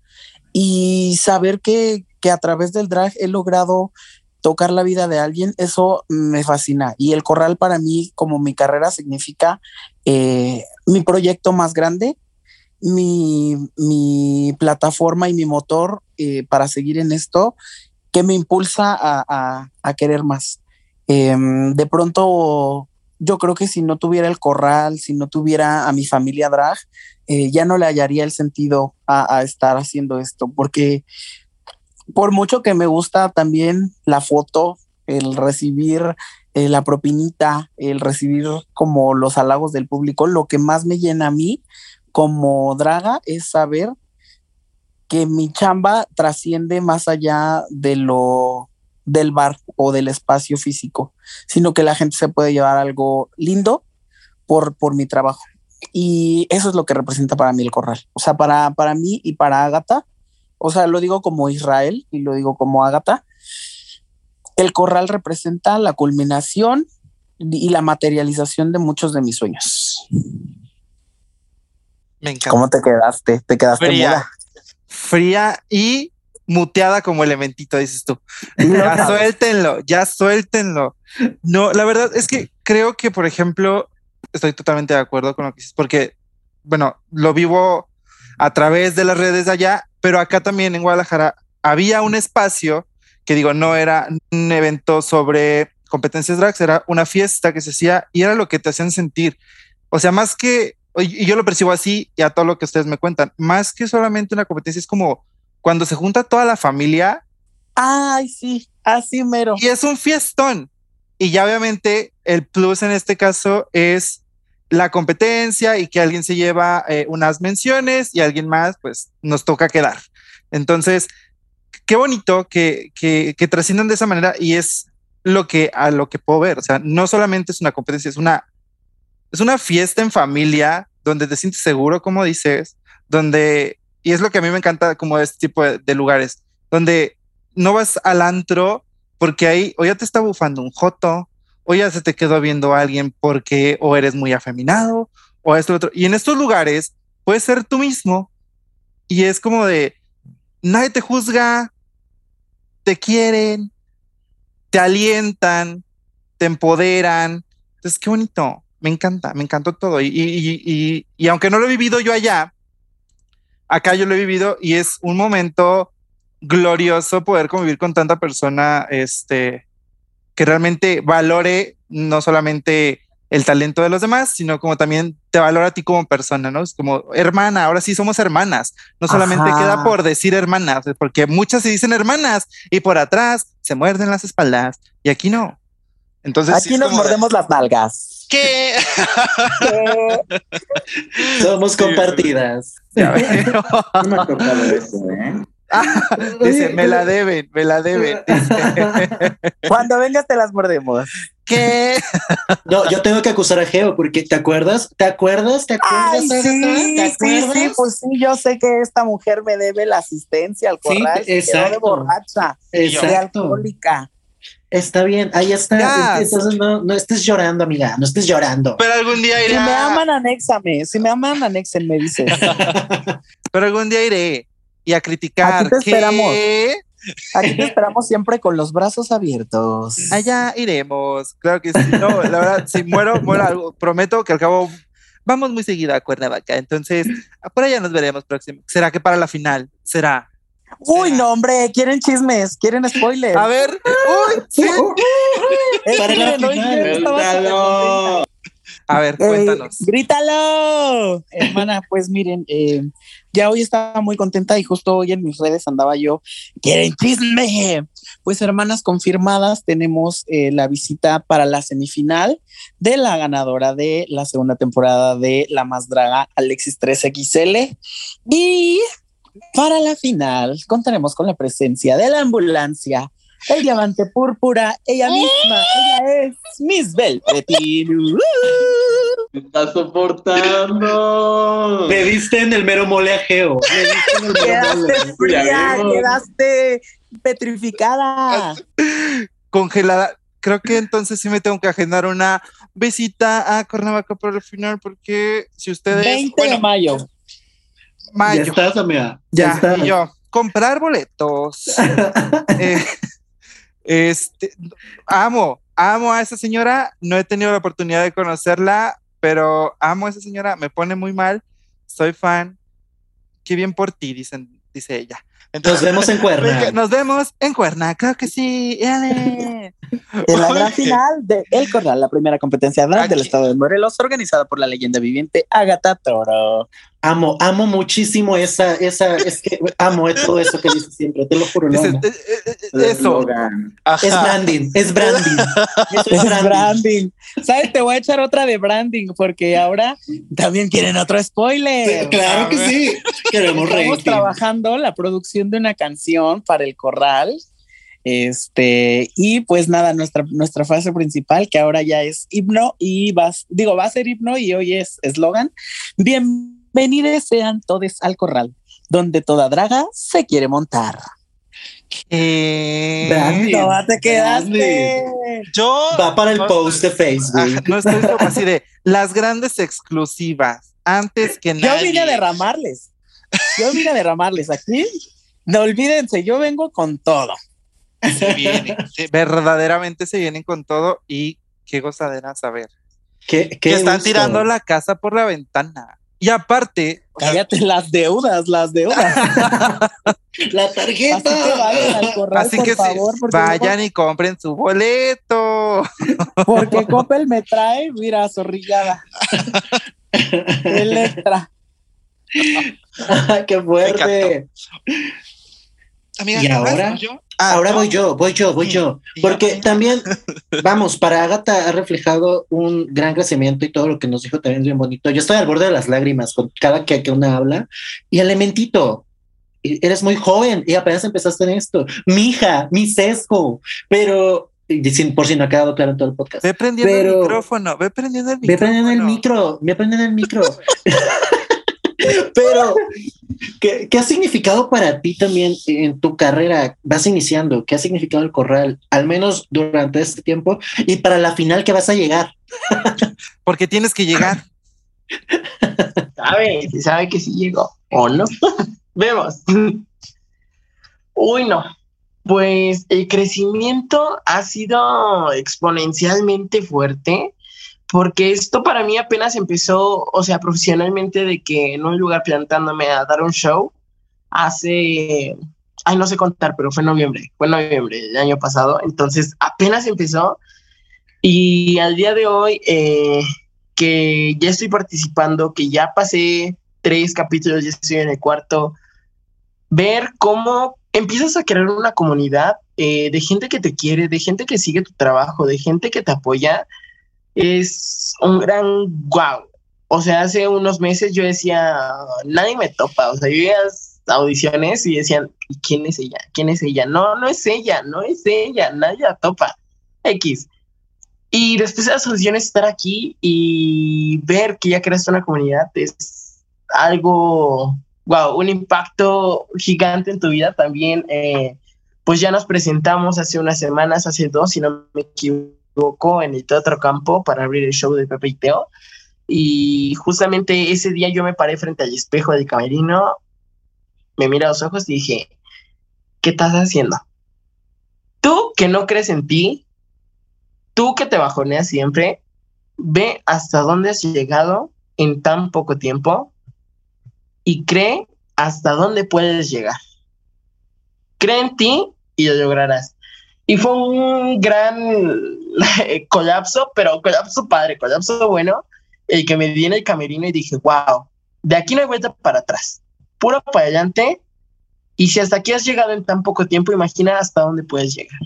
y saber que, que a través del drag he logrado tocar la vida de alguien, eso me fascina. Y el corral para mí, como mi carrera, significa eh, mi proyecto más grande, mi, mi, plataforma y mi motor eh, para seguir en esto, que me impulsa a, querer más. Em, de pronto, yo creo que si no tuviera el corral, si no tuviera a mi familia drag, eh, ya no le hallaría el sentido a, a estar haciendo esto, porque por mucho que me gusta también la foto, el recibir eh, la propinita, el recibir como los halagos del público, lo que más me llena a mí como draga es saber que mi chamba trasciende más allá de lo del bar o del espacio físico, sino que la gente se puede llevar algo lindo por, por mi trabajo. Y eso es lo que representa para mí el corral. O sea, para, para mí y para Agatha, o sea, lo digo como Israel y lo digo como Ágata, el corral representa la culminación y la materialización de muchos de mis sueños. Me encanta. ¿Cómo te quedaste? ¿Te quedaste fría, Fría y muteada como elementito, dices tú. ya suéltenlo, ya suéltenlo. No, la verdad es que creo que, por ejemplo, estoy totalmente de acuerdo con lo que dices, porque, bueno, lo vivo a través de las redes de allá pero acá también en Guadalajara había un espacio que digo, no era un evento sobre competencias drags, era una fiesta que se hacía y era lo que te hacían sentir. O sea, más que, y yo lo percibo así y a todo lo que ustedes me cuentan, más que solamente una competencia, es como cuando se junta toda la familia. Ay, sí, así mero. Y es un fiestón. Y ya obviamente el plus en este caso es la competencia y que alguien se lleva eh, unas menciones y alguien más, pues nos toca quedar. Entonces, qué bonito que, que, que trasciendan de esa manera y es lo que a lo que puedo ver. O sea, no solamente es una competencia, es una, es una fiesta en familia donde te sientes seguro, como dices, donde, y es lo que a mí me encanta como este tipo de, lugares, donde no vas al antro porque ahí o ya te está bufando un joto, o ya se te quedó viendo alguien porque o eres muy afeminado o esto otro. Y en estos lugares puedes ser tú mismo y es como de nadie te juzga, te quieren, te alientan, te empoderan. Entonces, qué bonito. Me encanta, me encantó todo. Y, y, y, y, aunque no lo he vivido yo allá, acá yo lo he vivido y es un momento glorioso poder convivir con tanta persona, este, que realmente valore no solamente el talento de los demás, sino como también te valora a ti como persona, ¿no? Es como hermana, ahora sí somos hermanas. No solamente queda por decir hermanas, porque muchas se dicen hermanas y por atrás se muerden las espaldas y aquí no. Entonces aquí nos mordemos las nalgas. ¿Qué? <laughs> Somos compartidas. <laughs> no me ha eso, ¿eh? <laughs> dice, me la deben, me la deben. Cuando vengas te las mordemos. ¿Qué? No, yo tengo que acusar a Geo porque ¿te acuerdas? ¿Te acuerdas? ¿Te acuerdas? sí, ¿Te acuerdas? Sí, pues sí, yo sé que esta mujer me debe la asistencia al corral. Sí, exacto. de borracha, exacto. de alcohólica. Está bien, ahí está. Entonces no, no estés llorando, amiga, no estés llorando. Pero algún día iré. Si me aman, anéxame. Si me aman, anéxenme, dice. <laughs> Pero algún día iré y a criticar. Aquí te esperamos. Aquí te esperamos siempre con los brazos abiertos. Allá iremos. Claro que sí. No, la verdad, si muero, muero algo. Prometo que al cabo vamos muy seguido a Cuernavaca. Entonces, por allá nos veremos próximo. ¿Será que para la final? ¿Será? Uy, no, hombre, quieren chismes, quieren spoilers. A ver, uy, <laughs> sí. para la final. A ver, cuéntanos. grítalo, hermana. Pues miren, eh, ya hoy estaba muy contenta y justo hoy en mis redes andaba yo, quieren chisme. Pues hermanas confirmadas, tenemos eh, la visita para la semifinal de la ganadora de la segunda temporada de La Más Draga, Alexis 3XL. Y para la final contaremos con la presencia de la ambulancia el diamante púrpura, ella misma, ella es Miss Velveteen. <laughs> Me está soportando. Me viste en el mero moleajeo. Quedaste fría, quedaste petrificada. Congelada. Creo que entonces sí me tengo que agendar una visita a Cuernavaca para el final, porque si ustedes. 20 de mayo. Mayo. Ya estás, amiga. Ya, y yo, comprar boletos. <laughs> eh, este, amo, amo a esa señora. No he tenido la oportunidad de conocerla, pero amo a esa señora. Me pone muy mal. Soy fan. Qué bien por ti, dicen, dice ella. Entonces, nos vemos en <laughs> Cuerna. Nos vemos en Cuerna, creo que sí. En la gran final de El Corral, la primera competencia drag del estado de Morelos, organizada por la leyenda viviente Agatha Toro. Amo, amo muchísimo esa, esa, es que amo todo eso que dice siempre, te lo juro. No eh, eh, eh, eso. Es branding, es branding. Eso es Es branding. branding. ¿Sabes? Te voy a echar otra de branding porque ahora también quieren otro spoiler. Claro que sí. Queremos Estamos rating. trabajando la producción de una canción para el corral. Este, y pues nada, nuestra, nuestra fase principal, que ahora ya es himno y vas, digo, va a ser himno y hoy es eslogan. Bienvenidos sean todos al corral, donde toda draga se quiere montar. Eh. No, te quedaste. yo Va para el no post de Facebook. No estoy como así de las grandes exclusivas. Antes que Yo nadie. vine a derramarles. Yo vine a derramarles aquí. No olvídense, yo vengo con todo. Se vienen, se- verdaderamente se vienen con todo y qué gozadera saber. ¿Qué, Que qué están gusto. tirando la casa por la ventana. Y aparte, Cállate las deudas, las deudas. <laughs> La Así tarjeta. que vayan al corral, así por que favor, porque, vayan y compren su boleto. <laughs> porque Coppel me trae, mira, zorrillada. <laughs> Electra. Qué fuerte. Amiga, ¿Y ¿vas ahora? yo? Ah, Ahora voy yo, voy yo, voy yo. Porque yo. también, <laughs> vamos, para Agatha ha reflejado un gran crecimiento y todo lo que nos dijo también es bien bonito. Yo estoy al borde de las lágrimas con cada que, que una habla. Y elementito, eres muy joven y apenas empezaste en esto. Mi hija, mi sesgo, pero sin- por si no ha quedado claro en todo el podcast. Ve prendiendo el micrófono, ve prendiendo el Ve micrófono. prendiendo el micro, ve prendiendo el micro. <laughs> ¿qué, ¿qué ha significado para ti también en tu carrera? Vas iniciando, ¿qué ha significado el corral? Al menos durante este tiempo y para la final que vas a llegar. <laughs> Porque tienes que llegar. Sabe, sabe que sí llegó. ¿O no? <laughs> Vemos. Uy, no. Pues el crecimiento ha sido exponencialmente fuerte porque esto para mí apenas empezó, o sea, profesionalmente de que en un lugar plantándome a dar un show hace, ay, no sé contar, pero fue en noviembre, fue en noviembre del año pasado, entonces apenas empezó y al día de hoy eh, que ya estoy participando, que ya pasé tres capítulos, ya estoy en el cuarto, ver cómo empiezas a crear una comunidad eh, de gente que te quiere, de gente que sigue tu trabajo, de gente que te apoya, es un gran wow. O sea, hace unos meses yo decía, nadie me topa, o sea, yo iba a audiciones y decían, ¿y quién es ella? ¿Quién es ella? No, no es ella, no es ella, la topa. X. Y después de las audiciones estar aquí y ver que ya creaste una comunidad es algo, wow, un impacto gigante en tu vida también. eh, pues ya nos presentamos hace unas semanas, hace dos, si no me equivoco, en el Teatro Campo para abrir el show de Pepe y Teo. Y justamente ese día yo me paré frente al espejo del camerino, me miré a los ojos y dije, ¿qué estás haciendo? Tú que no crees en ti, tú que te bajoneas siempre, ve hasta dónde has llegado en tan poco tiempo y cree hasta dónde puedes llegar. Cree en ti y lo lograrás. Y fue un gran <laughs> colapso, pero colapso padre, colapso bueno, el que me di en el camerino y dije, wow, de aquí no hay vuelta para atrás, puro para adelante. Y si hasta aquí has llegado en tan poco tiempo, imagina hasta dónde puedes llegar.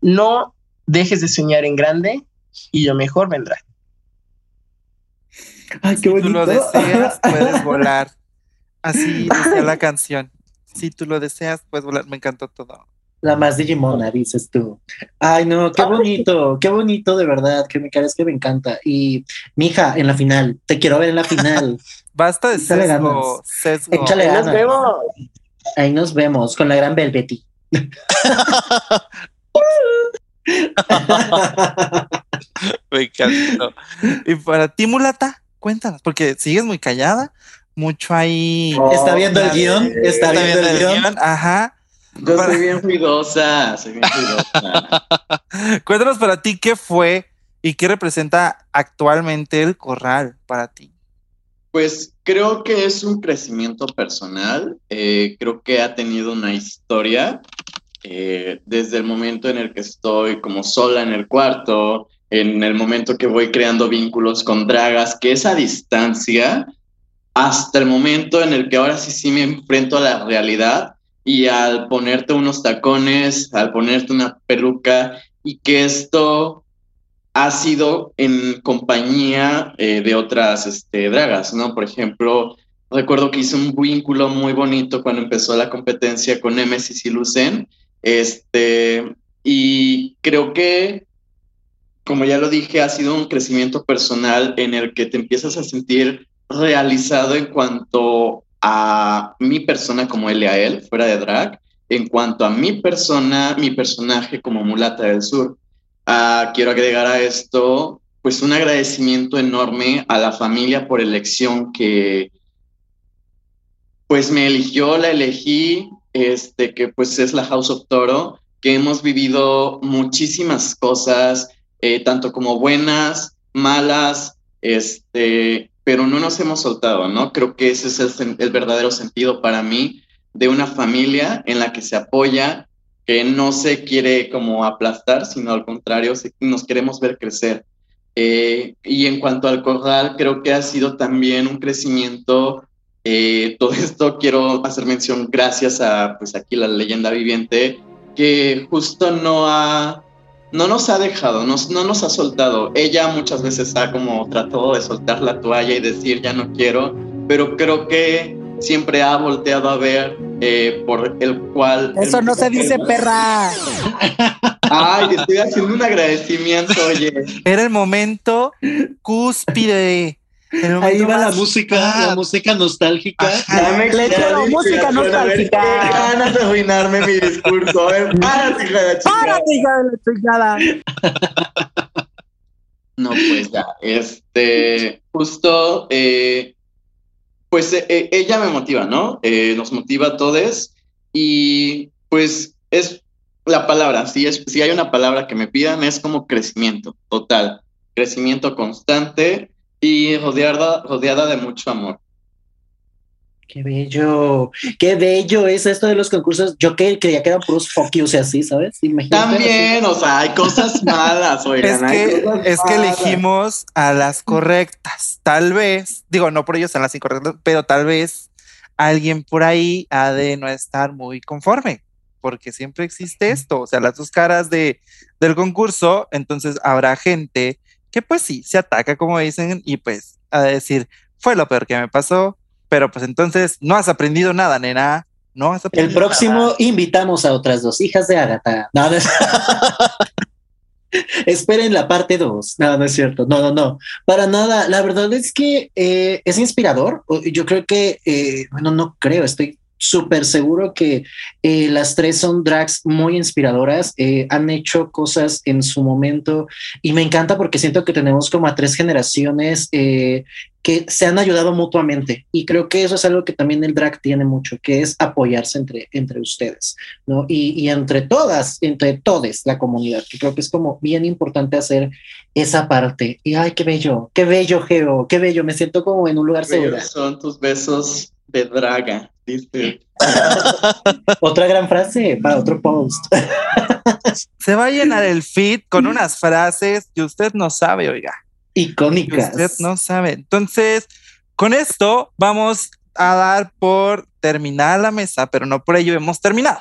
No dejes de soñar en grande y lo mejor vendrá. Ay, qué si tú lo deseas, puedes <laughs> volar. Así decía la canción. Si tú lo deseas, puedes volar. Me encantó todo. La más Digimona, dices tú. Ay, no, qué bonito, qué bonito, de verdad, que me caes que me encanta. Y, mija, en la final, te quiero ver en la final. <laughs> Basta de sesgo, sesgo. Échale Ahí nos vemos. Ahí nos vemos con la gran Belveti. <laughs> me encantó. Y para ti, Mulata, cuéntanos, porque sigues muy callada, mucho ahí. está viendo el guion, está, viendo, el, guion. Ajá. Yo soy bien ruidosa, soy bien ruidosa. <laughs> Cuéntanos para ti qué fue y qué representa actualmente el corral para ti. Pues creo que es un crecimiento personal, eh, creo que ha tenido una historia eh, desde el momento en el que estoy como sola en el cuarto, en el momento que voy creando vínculos con dragas, que esa distancia, hasta el momento en el que ahora sí sí me enfrento a la realidad y al ponerte unos tacones, al ponerte una peluca y que esto ha sido en compañía eh, de otras este, dragas, ¿no? Por ejemplo, recuerdo que hice un vínculo muy bonito cuando empezó la competencia con Nemesis y Lucen, este, y creo que, como ya lo dije, ha sido un crecimiento personal en el que te empiezas a sentir realizado en cuanto a mi persona como él a él, fuera de drag, en cuanto a mi persona, mi personaje como mulata del sur. Uh, quiero agregar a esto, pues, un agradecimiento enorme a la familia por elección que, pues, me eligió, la elegí, este, que pues es la House of Toro, que hemos vivido muchísimas cosas, eh, tanto como buenas, malas, este, pero no nos hemos soltado, ¿no? Creo que ese es el, verdadero sentido para mí de una familia en la que se apoya, que no se quiere como aplastar, sino al contrario, nos queremos ver crecer. Eh, y en cuanto al corral, creo que ha sido también un crecimiento. Eh, <laughs> todo esto quiero hacer mención gracias a, pues aquí la leyenda viviente, que justo no ha no nos ha dejado, no nos ha soltado. Ella muchas veces ha como tratado de soltar la toalla y decir ya no quiero, pero creo que siempre ha volteado a ver eh, por el cual... Eso no se dice perra. <laughs> Ay, estoy haciendo un agradecimiento, oye. Era el momento cúspide Ahí va la música, la música nostálgica. Le música nostálgica. Ganas de arruinarme mi discurso. A ver, párate, hija de la Párate, hija de la chingada. <laughs> No, pues ya, este, justo, eh, pues eh, eh, ella me motiva, ¿no? nos motiva a todos y pues es la palabra, si, es, si hay una palabra que me pidan es como crecimiento total, crecimiento constante y rodeada, rodeada de mucho amor. Qué bello, qué bello es esto de los concursos. Yo que creía que eran puros fuck o sea, así, ¿sabes? También, o sea, hay cosas <laughs> malas, oigan. Es que, es que elegimos a las correctas. Tal vez, digo, no por ellos son las incorrectas, pero tal vez alguien por ahí ha de no estar muy conforme, porque siempre existe esto, o sea, las dos caras de, del concurso, entonces habrá gente que pues sí, se ataca como dicen y pues a decir, fue lo peor que me pasó, pero pues entonces no has aprendido nada, nena. No has aprendido El próximo invitamos a otras dos hijas de Agatha. No, <laughs> Esperen la parte 2. No, no es cierto. No, no, no. Para nada. La verdad es que eh, es inspirador. Yo creo que, eh, bueno, no creo, estoy súper seguro que eh, las tres son drags muy inspiradoras, eh, han hecho cosas en su momento y me encanta porque siento que tenemos como a tres generaciones eh, que se han ayudado mutuamente y creo que eso es algo que también el drag tiene mucho, que es apoyarse entre, entre ustedes, ¿no? Y, y entre todas, entre todos la comunidad, que creo que es como bien importante hacer esa parte. Y ay, qué bello, qué bello, Geo, qué bello, me siento como en un lugar seguro. Son tus besos de draga, <laughs> Otra gran frase para otro post. <laughs> Se va a llenar el feed con unas frases que usted no sabe, oiga. Icónicas. Usted no sabe. Entonces, con esto vamos a dar por terminar la mesa, pero no por ello hemos terminado.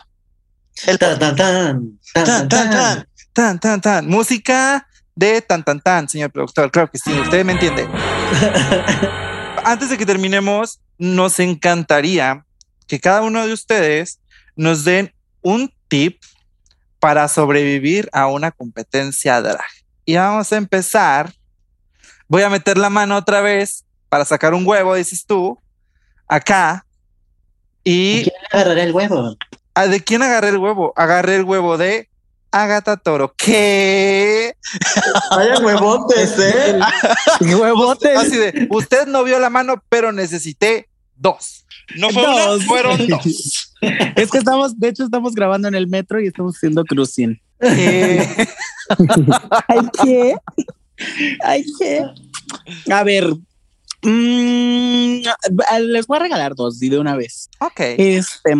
El tan tan tan tan tan tan tan tan música de tan tan tan, señor productor. Claro que sí, usted me entiende. <laughs> Antes de que terminemos, nos encantaría que cada uno de ustedes nos den un tip para sobrevivir a una competencia drag. Y vamos a empezar. Voy a meter la mano otra vez para sacar un huevo, dices tú, acá. Y. ¿Quién agarrará el huevo? Ah, ¿De quién agarré el huevo? Agarré el huevo de Agatha Toro. ¿Qué? <laughs> Vaya huevotes, <laughs> ¿eh? huevotes. Así de, usted no vio la mano, pero necesité dos. No fue dos. fueron <laughs> dos. Es que estamos, de hecho, estamos grabando en el metro y estamos haciendo cruising. Eh. <laughs> ¿Hay qué? ¿Hay qué? A ver, mmm, les voy a regalar dos y de una vez. Ok. Este,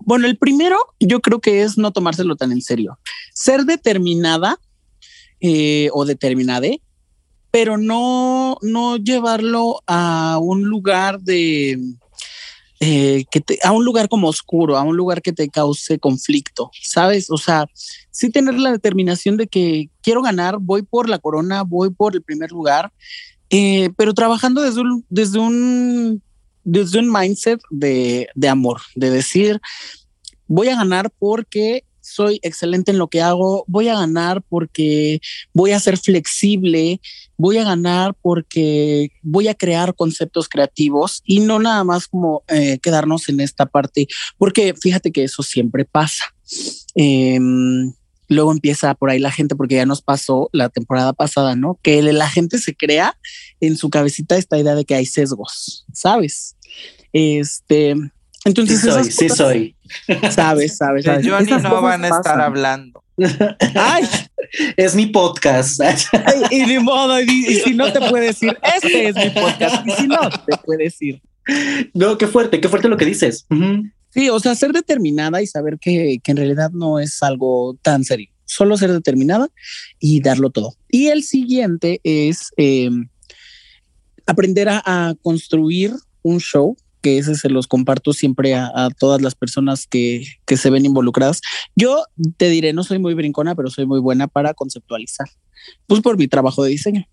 bueno, el primero yo creo que es no tomárselo tan en serio. Ser determinada eh, o determinada, pero no, no llevarlo a un lugar de... Eh, que a un lugar como oscuro, a un lugar que te cause conflicto, ¿sabes? O sea, sí tener la determinación de que quiero ganar, voy por la corona, voy por el primer lugar, eh, pero trabajando desde un, desde un desde un mindset de, de amor, de decir, voy a ganar porque soy excelente en lo que hago, voy a ganar porque voy a ser flexible, voy a ganar porque voy a crear conceptos creativos y no nada más como eh, quedarnos en esta parte, porque fíjate que eso siempre pasa. Em, luego empieza por ahí la gente, porque ya nos pasó la temporada pasada, ¿no? Que la gente se crea en su cabecita esta idea de que hay sesgos, ¿sabes? Este, entonces, sí soy, sí soy. Sabes, sabes, sabes. Johnny no van a estar hablando. Ay, es mi podcast. y ni modo, y, si no te puede decir, este es mi podcast, y si no te puede decir. No, qué fuerte, qué fuerte lo que dices. Sí, o sea, ser determinada y saber que, que en realidad no es algo tan serio. Solo ser determinada y darlo todo. Y el siguiente es eh, aprender a, a construir un show que ese se los comparto siempre a, todas las personas que, que, se ven involucradas. Yo te diré, no soy muy brincona, pero soy muy buena para conceptualizar, pues por mi trabajo de diseño.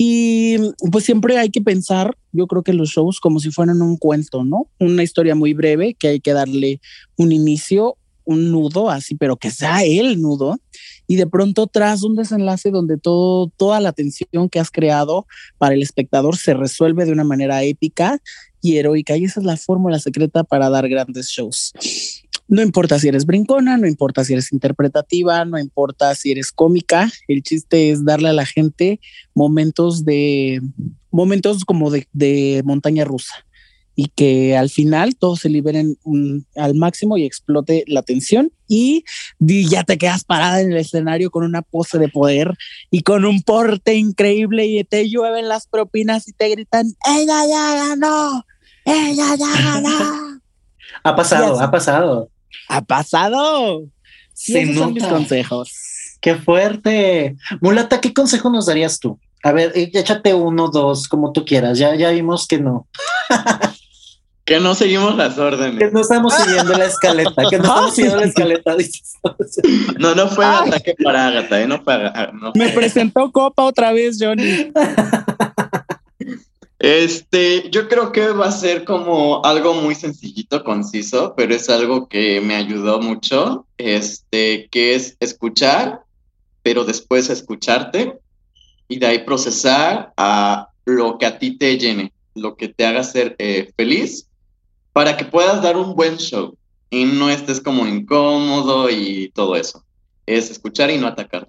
Y pues siempre hay que pensar, yo creo que los shows como si fueran un cuento, ¿no? Una historia muy breve que hay que darle un inicio, un nudo así, pero que sea el nudo y de pronto tras un desenlace donde todo, toda la tensión que has creado para el espectador se resuelve de una manera épica y heroica. Y esa es la fórmula secreta para dar grandes shows. No importa si eres brincona, no importa si eres interpretativa, no importa si eres cómica. El chiste es darle a la gente momentos de momentos como de, de montaña rusa y que al final todos se liberen al máximo y explote la tensión y, ya te quedas parada en el escenario con una pose de poder y con un porte increíble y te llueven las propinas y te gritan, ella ya ganó, ella ya ganó. <laughs> ha pasado, ha pasado. Ha pasado. Sí, esos son mis consejos. Qué fuerte. Mulata, ¿qué consejo nos darías tú? A ver, eh, échate uno, dos, como tú quieras. Ya, ya vimos que no. <laughs> Que no seguimos las órdenes. Que no estamos siguiendo la escaleta, que no <laughs> estamos siguiendo la escaleta. No, no fue ataque para Agatha, ¿eh? no fue no Me presentó Copa otra vez, Johnny. Este, yo creo que va a ser como algo muy sencillito, conciso, pero es algo que me ayudó mucho, este, que es escuchar, pero después escucharte y de ahí procesar a lo que a ti te llene, lo que te haga ser eh, feliz para que puedas dar un buen show y no estés como incómodo y todo eso. Es escuchar y no atacar.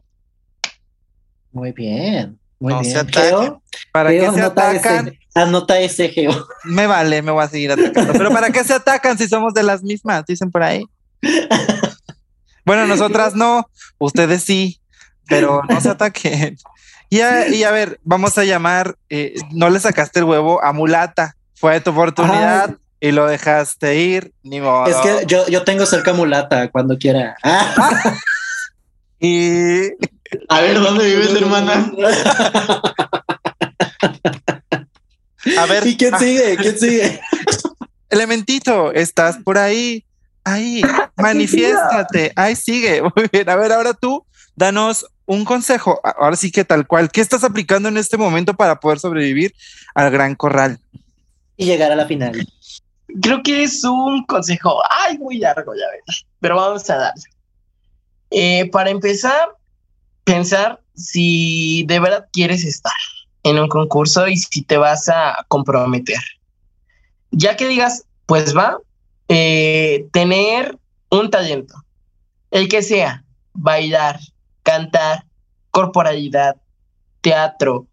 Muy bien. Muy no bien. Se ¿Para qué se atacan? anota ese geo. Me vale, me voy a seguir atacando. Pero ¿para qué se atacan si somos de las mismas? Dicen por ahí. Bueno, nosotras no, ustedes sí, pero no se ataquen. Y a, ver, vamos a llamar, eh, no le sacaste el huevo a mulata, fue tu oportunidad y lo dejaste ir, ni modo. Es que yo, yo tengo cerca mulata cuando quiera. y A ver, ¿dónde vives, hermana? A ver. ¿Y quién sigue? ¿Quién sigue? Elementito, estás por ahí. Ahí, manifiéstate. Ahí sigue. <laughs> Muy bien. A ver, ahora tú, danos un consejo. Ahora sí que tal cual. ¿Qué estás aplicando en este momento para poder sobrevivir al gran corral? Y llegar a la final. Creo que es un consejo, ay, muy largo, ya ves, pero vamos a darle. Eh, para empezar, pensar si de verdad quieres estar en un concurso y si te vas a comprometer. Ya que digas, pues va, eh, tener un talento, el que sea, bailar, cantar, corporalidad, teatro,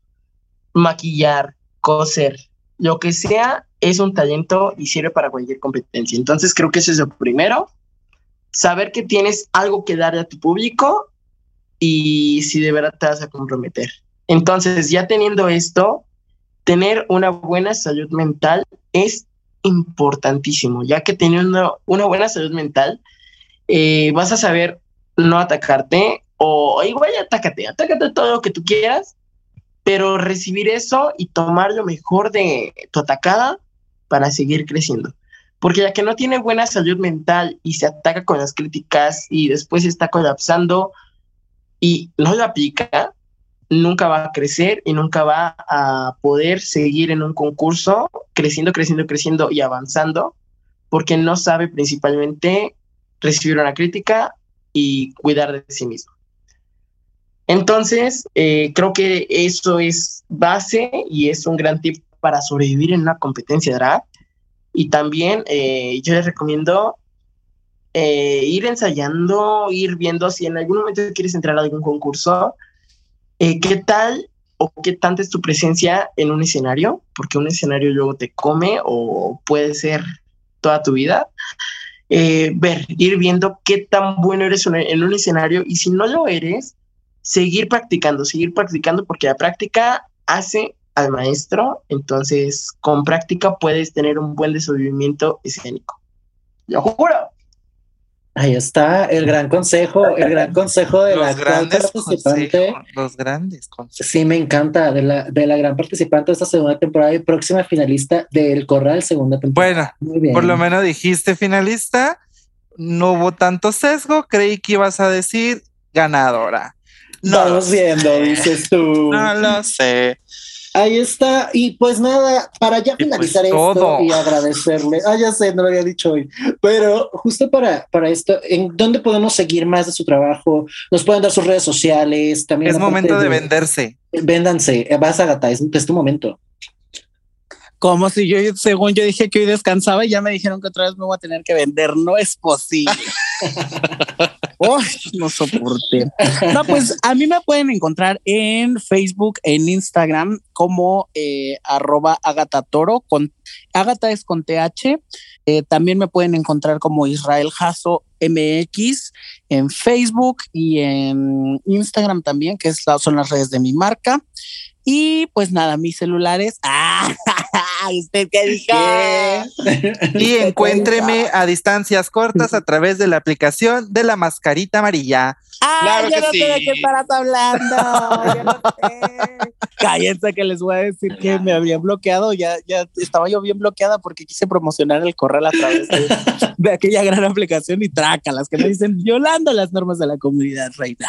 maquillar, coser, lo que sea, es un talento y sirve para cualquier competencia. Entonces creo que eso es lo primero, saber que tienes algo que darle a tu público y si de verdad te vas a comprometer. Entonces, ya teniendo esto, tener una buena salud mental es importantísimo, ya que teniendo una buena salud mental, eh, vas a saber no atacarte o igual atácate, atácate todo lo que tú quieras, pero recibir eso y tomar lo mejor de tu atacada para seguir creciendo. Porque ya que no tiene buena salud mental y se ataca con las críticas y después está colapsando y no lo aplica, nunca va a crecer y nunca va a poder seguir en un concurso creciendo, creciendo, creciendo y avanzando, porque no sabe principalmente recibir una crítica y cuidar de sí mismo. Entonces, eh, creo que eso es base y es un gran tip para sobrevivir en una competencia de drag. Y también eh, yo les recomiendo eh, ir ensayando, ir viendo si en algún momento quieres entrar a algún concurso, eh, qué tal o qué tanta es tu presencia en un escenario, porque un escenario luego te come o puede ser toda tu vida. ver, ir viendo qué tan bueno eres en un escenario y si no lo eres, seguir practicando, seguir practicando, porque la práctica hace al maestro, entonces con práctica puedes tener un buen desenvolvimiento escénico. Lo juro. Ahí está el gran consejo, el gran <laughs> consejo de la gran participante. los grandes consejos. Sí, me encanta, de la, de la gran participante de esta segunda temporada y próxima finalista del Corral, segunda temporada. Bueno, por lo menos dijiste finalista, no hubo tanto sesgo, creí que ibas a decir ganadora. No Vamos viendo, dices tú. No lo sé. Ahí está. Y pues nada, para ya pues finalizar esto y agradecerle. Ah, ya sé, no lo había dicho hoy. Pero justo para, para esto, ¿en dónde podemos seguir más de su trabajo? Nos pueden dar sus redes sociales. También es momento de, venderse. Véndanse. Vas a gata, es, es tu momento. Como si yo, según yo dije que hoy descansaba y ya me dijeron que otra vez me voy a tener que vender. No es posible. <laughs> no soporté. No, pues a mí me pueden encontrar en Facebook, en Instagram, como eh, arroba agatatoro. Con, Agata es con TH. Eh, también me pueden encontrar como Israel Jasso MX en Facebook y en Instagram también, que es son las redes de mi marca. Y pues nada, mis celulares. ¡Ah! <laughs> ¿Usted qué dijo? y <laughs> encuéntreme a distancias cortas a través de la aplicación de la mascarita amarilla. Ah, claro yo no sé de qué estarás hablando. yo no sé. <laughs> Cállense que les voy a decir que me habían bloqueado. Ya, ya estaba yo bien bloqueada porque quise promocionar el correo a través de, aquella gran aplicación y las que me dicen violando las normas de la comunidad, reina.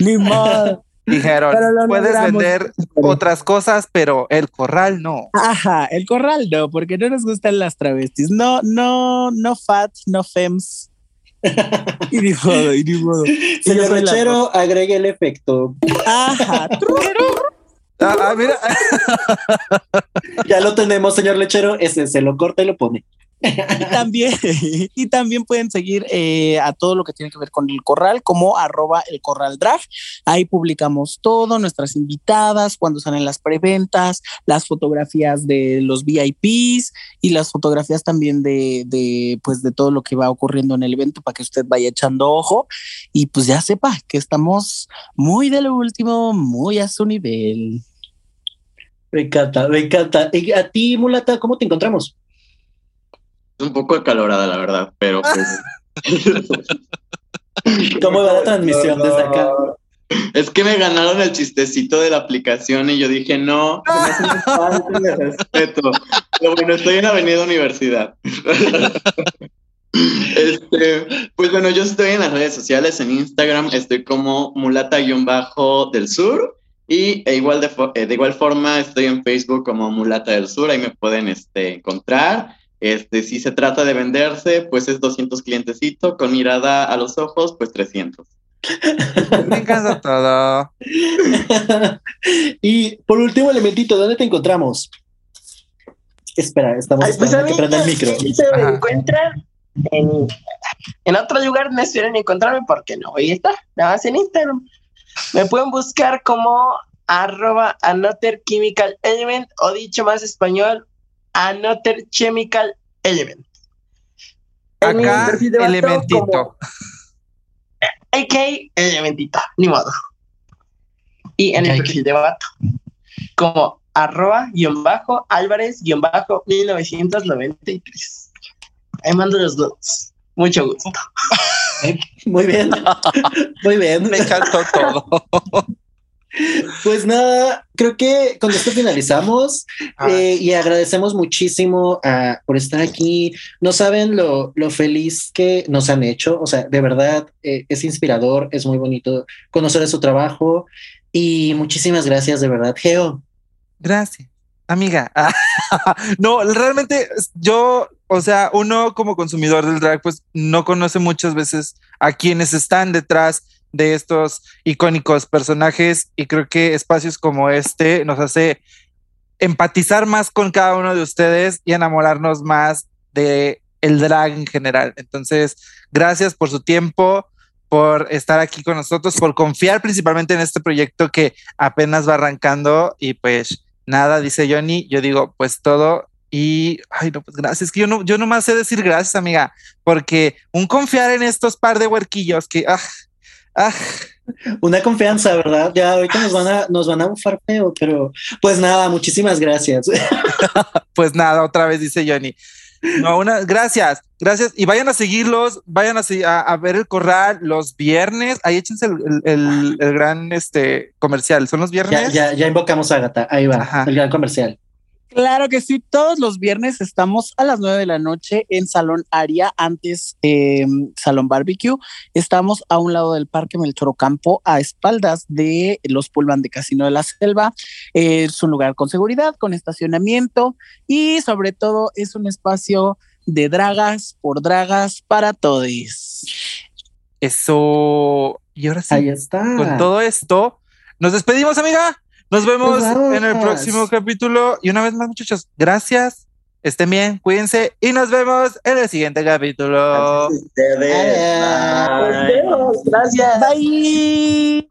Ni modo. Dijeron, puedes vender otras cosas, pero el corral no. Ajá, el corral no, porque no nos gustan las travestis. No, no, no fat, no fems. y ni modo, y ni modo. <laughs> Señor Lechero, agregue el efecto. Ajá. <laughs> ah, ah mira. ya lo tenemos, señor Lechero. Ese se lo corta y lo pone. Y también, <laughs> y también pueden seguir eh, a todo lo que tiene que ver con el corral como arroba el corral drag. Ahí publicamos todo, nuestras invitadas, cuando salen las preventas, las fotografías de los VIPs y las fotografías también de, de, pues, de todo lo que va ocurriendo en el evento para que usted vaya echando ojo y pues ya sepa que estamos muy de lo último, muy a su nivel. Me encanta, me encanta. ¿Y a ti, Mulata, cómo te encontramos? Un poco acalorada, la verdad, pero pues. <laughs> ¿Cómo va la transmisión desde acá? Es que me ganaron el chistecito de la aplicación y yo dije, no, se me respeto. Pero bueno, estoy en Avenida Universidad. <laughs> Este, pues bueno, yo estoy en las redes sociales, en Instagram estoy como mulata-del sur y e igual de, eh, de, igual forma estoy en Facebook como mulata del sur, ahí me pueden este, encontrar. Este, si se trata de venderse, pues es 200 clientecito, con mirada a los ojos, pues 300. <laughs> Me encanta todo. <laughs> y por último, elementito, ¿dónde te encontramos? Espera, estamos pues, esperando que prenda el micro. Se me encuentra en, en, otro lugar, no esperen encontrarme porque no voy a estar, nada más en Instagram. Me pueden buscar como arroba another chemical element o dicho más español, another chemical element. Acá, elementito. AK elementito, ni modo. Y en el perfil de vato, como arroba guion bajo Álvarez guion bajo 1993. Ahí mando los dos. Mucho gusto. <laughs> Muy bien. <laughs> Muy bien. Me encantó todo. <laughs> Pues nada, creo que con esto finalizamos ah. eh, y agradecemos muchísimo ah, por estar aquí. No saben lo, lo, feliz que nos han hecho, o sea, de verdad eh, es inspirador, es muy bonito conocer su trabajo y muchísimas gracias, de verdad, Geo. Gracias, amiga. <laughs> no, realmente yo, o sea, uno como consumidor del drag, pues no conoce muchas veces a quienes están detrás de estos icónicos personajes y creo que espacios como este nos hace empatizar más con cada uno de ustedes y enamorarnos más de el drag en general. Entonces, gracias por su tiempo, por estar aquí con nosotros, por confiar principalmente en este proyecto que apenas va arrancando y pues nada, dice Johnny, yo digo pues todo y, ay, no, pues gracias, que yo no, yo nomás sé decir gracias, amiga, porque un confiar en estos par de huerquillos que, ah, Ah, una confianza, ¿verdad? Ya ahorita nos van a, nos van a bufar feo, pero pues nada, muchísimas gracias. <laughs> pues nada, otra vez dice Johnny. No, una, gracias, gracias. Y vayan a seguirlos, vayan a, a, ver el corral los viernes. Ahí échense el, gran este comercial. ¿Son los viernes? Ya, ya, invocamos a Gata. Ahí va, el gran comercial. Claro que sí, todos los viernes estamos a las nueve de la noche en Salón Aria, antes eh, Salón Barbecue. Estamos a un lado del Parque Melchor Campo, a espaldas de los Pullman de Casino de la Selva. es un lugar con seguridad, con estacionamiento y sobre todo es un espacio de dragas por dragas para todos. Eso. Y ahora sí, Ahí está. con todo esto, nos despedimos, amiga. Nos vemos en el próximo capítulo. Y una vez más, muchachos, gracias. Estén bien, cuídense y nos vemos en el siguiente capítulo. Gracias. Bye.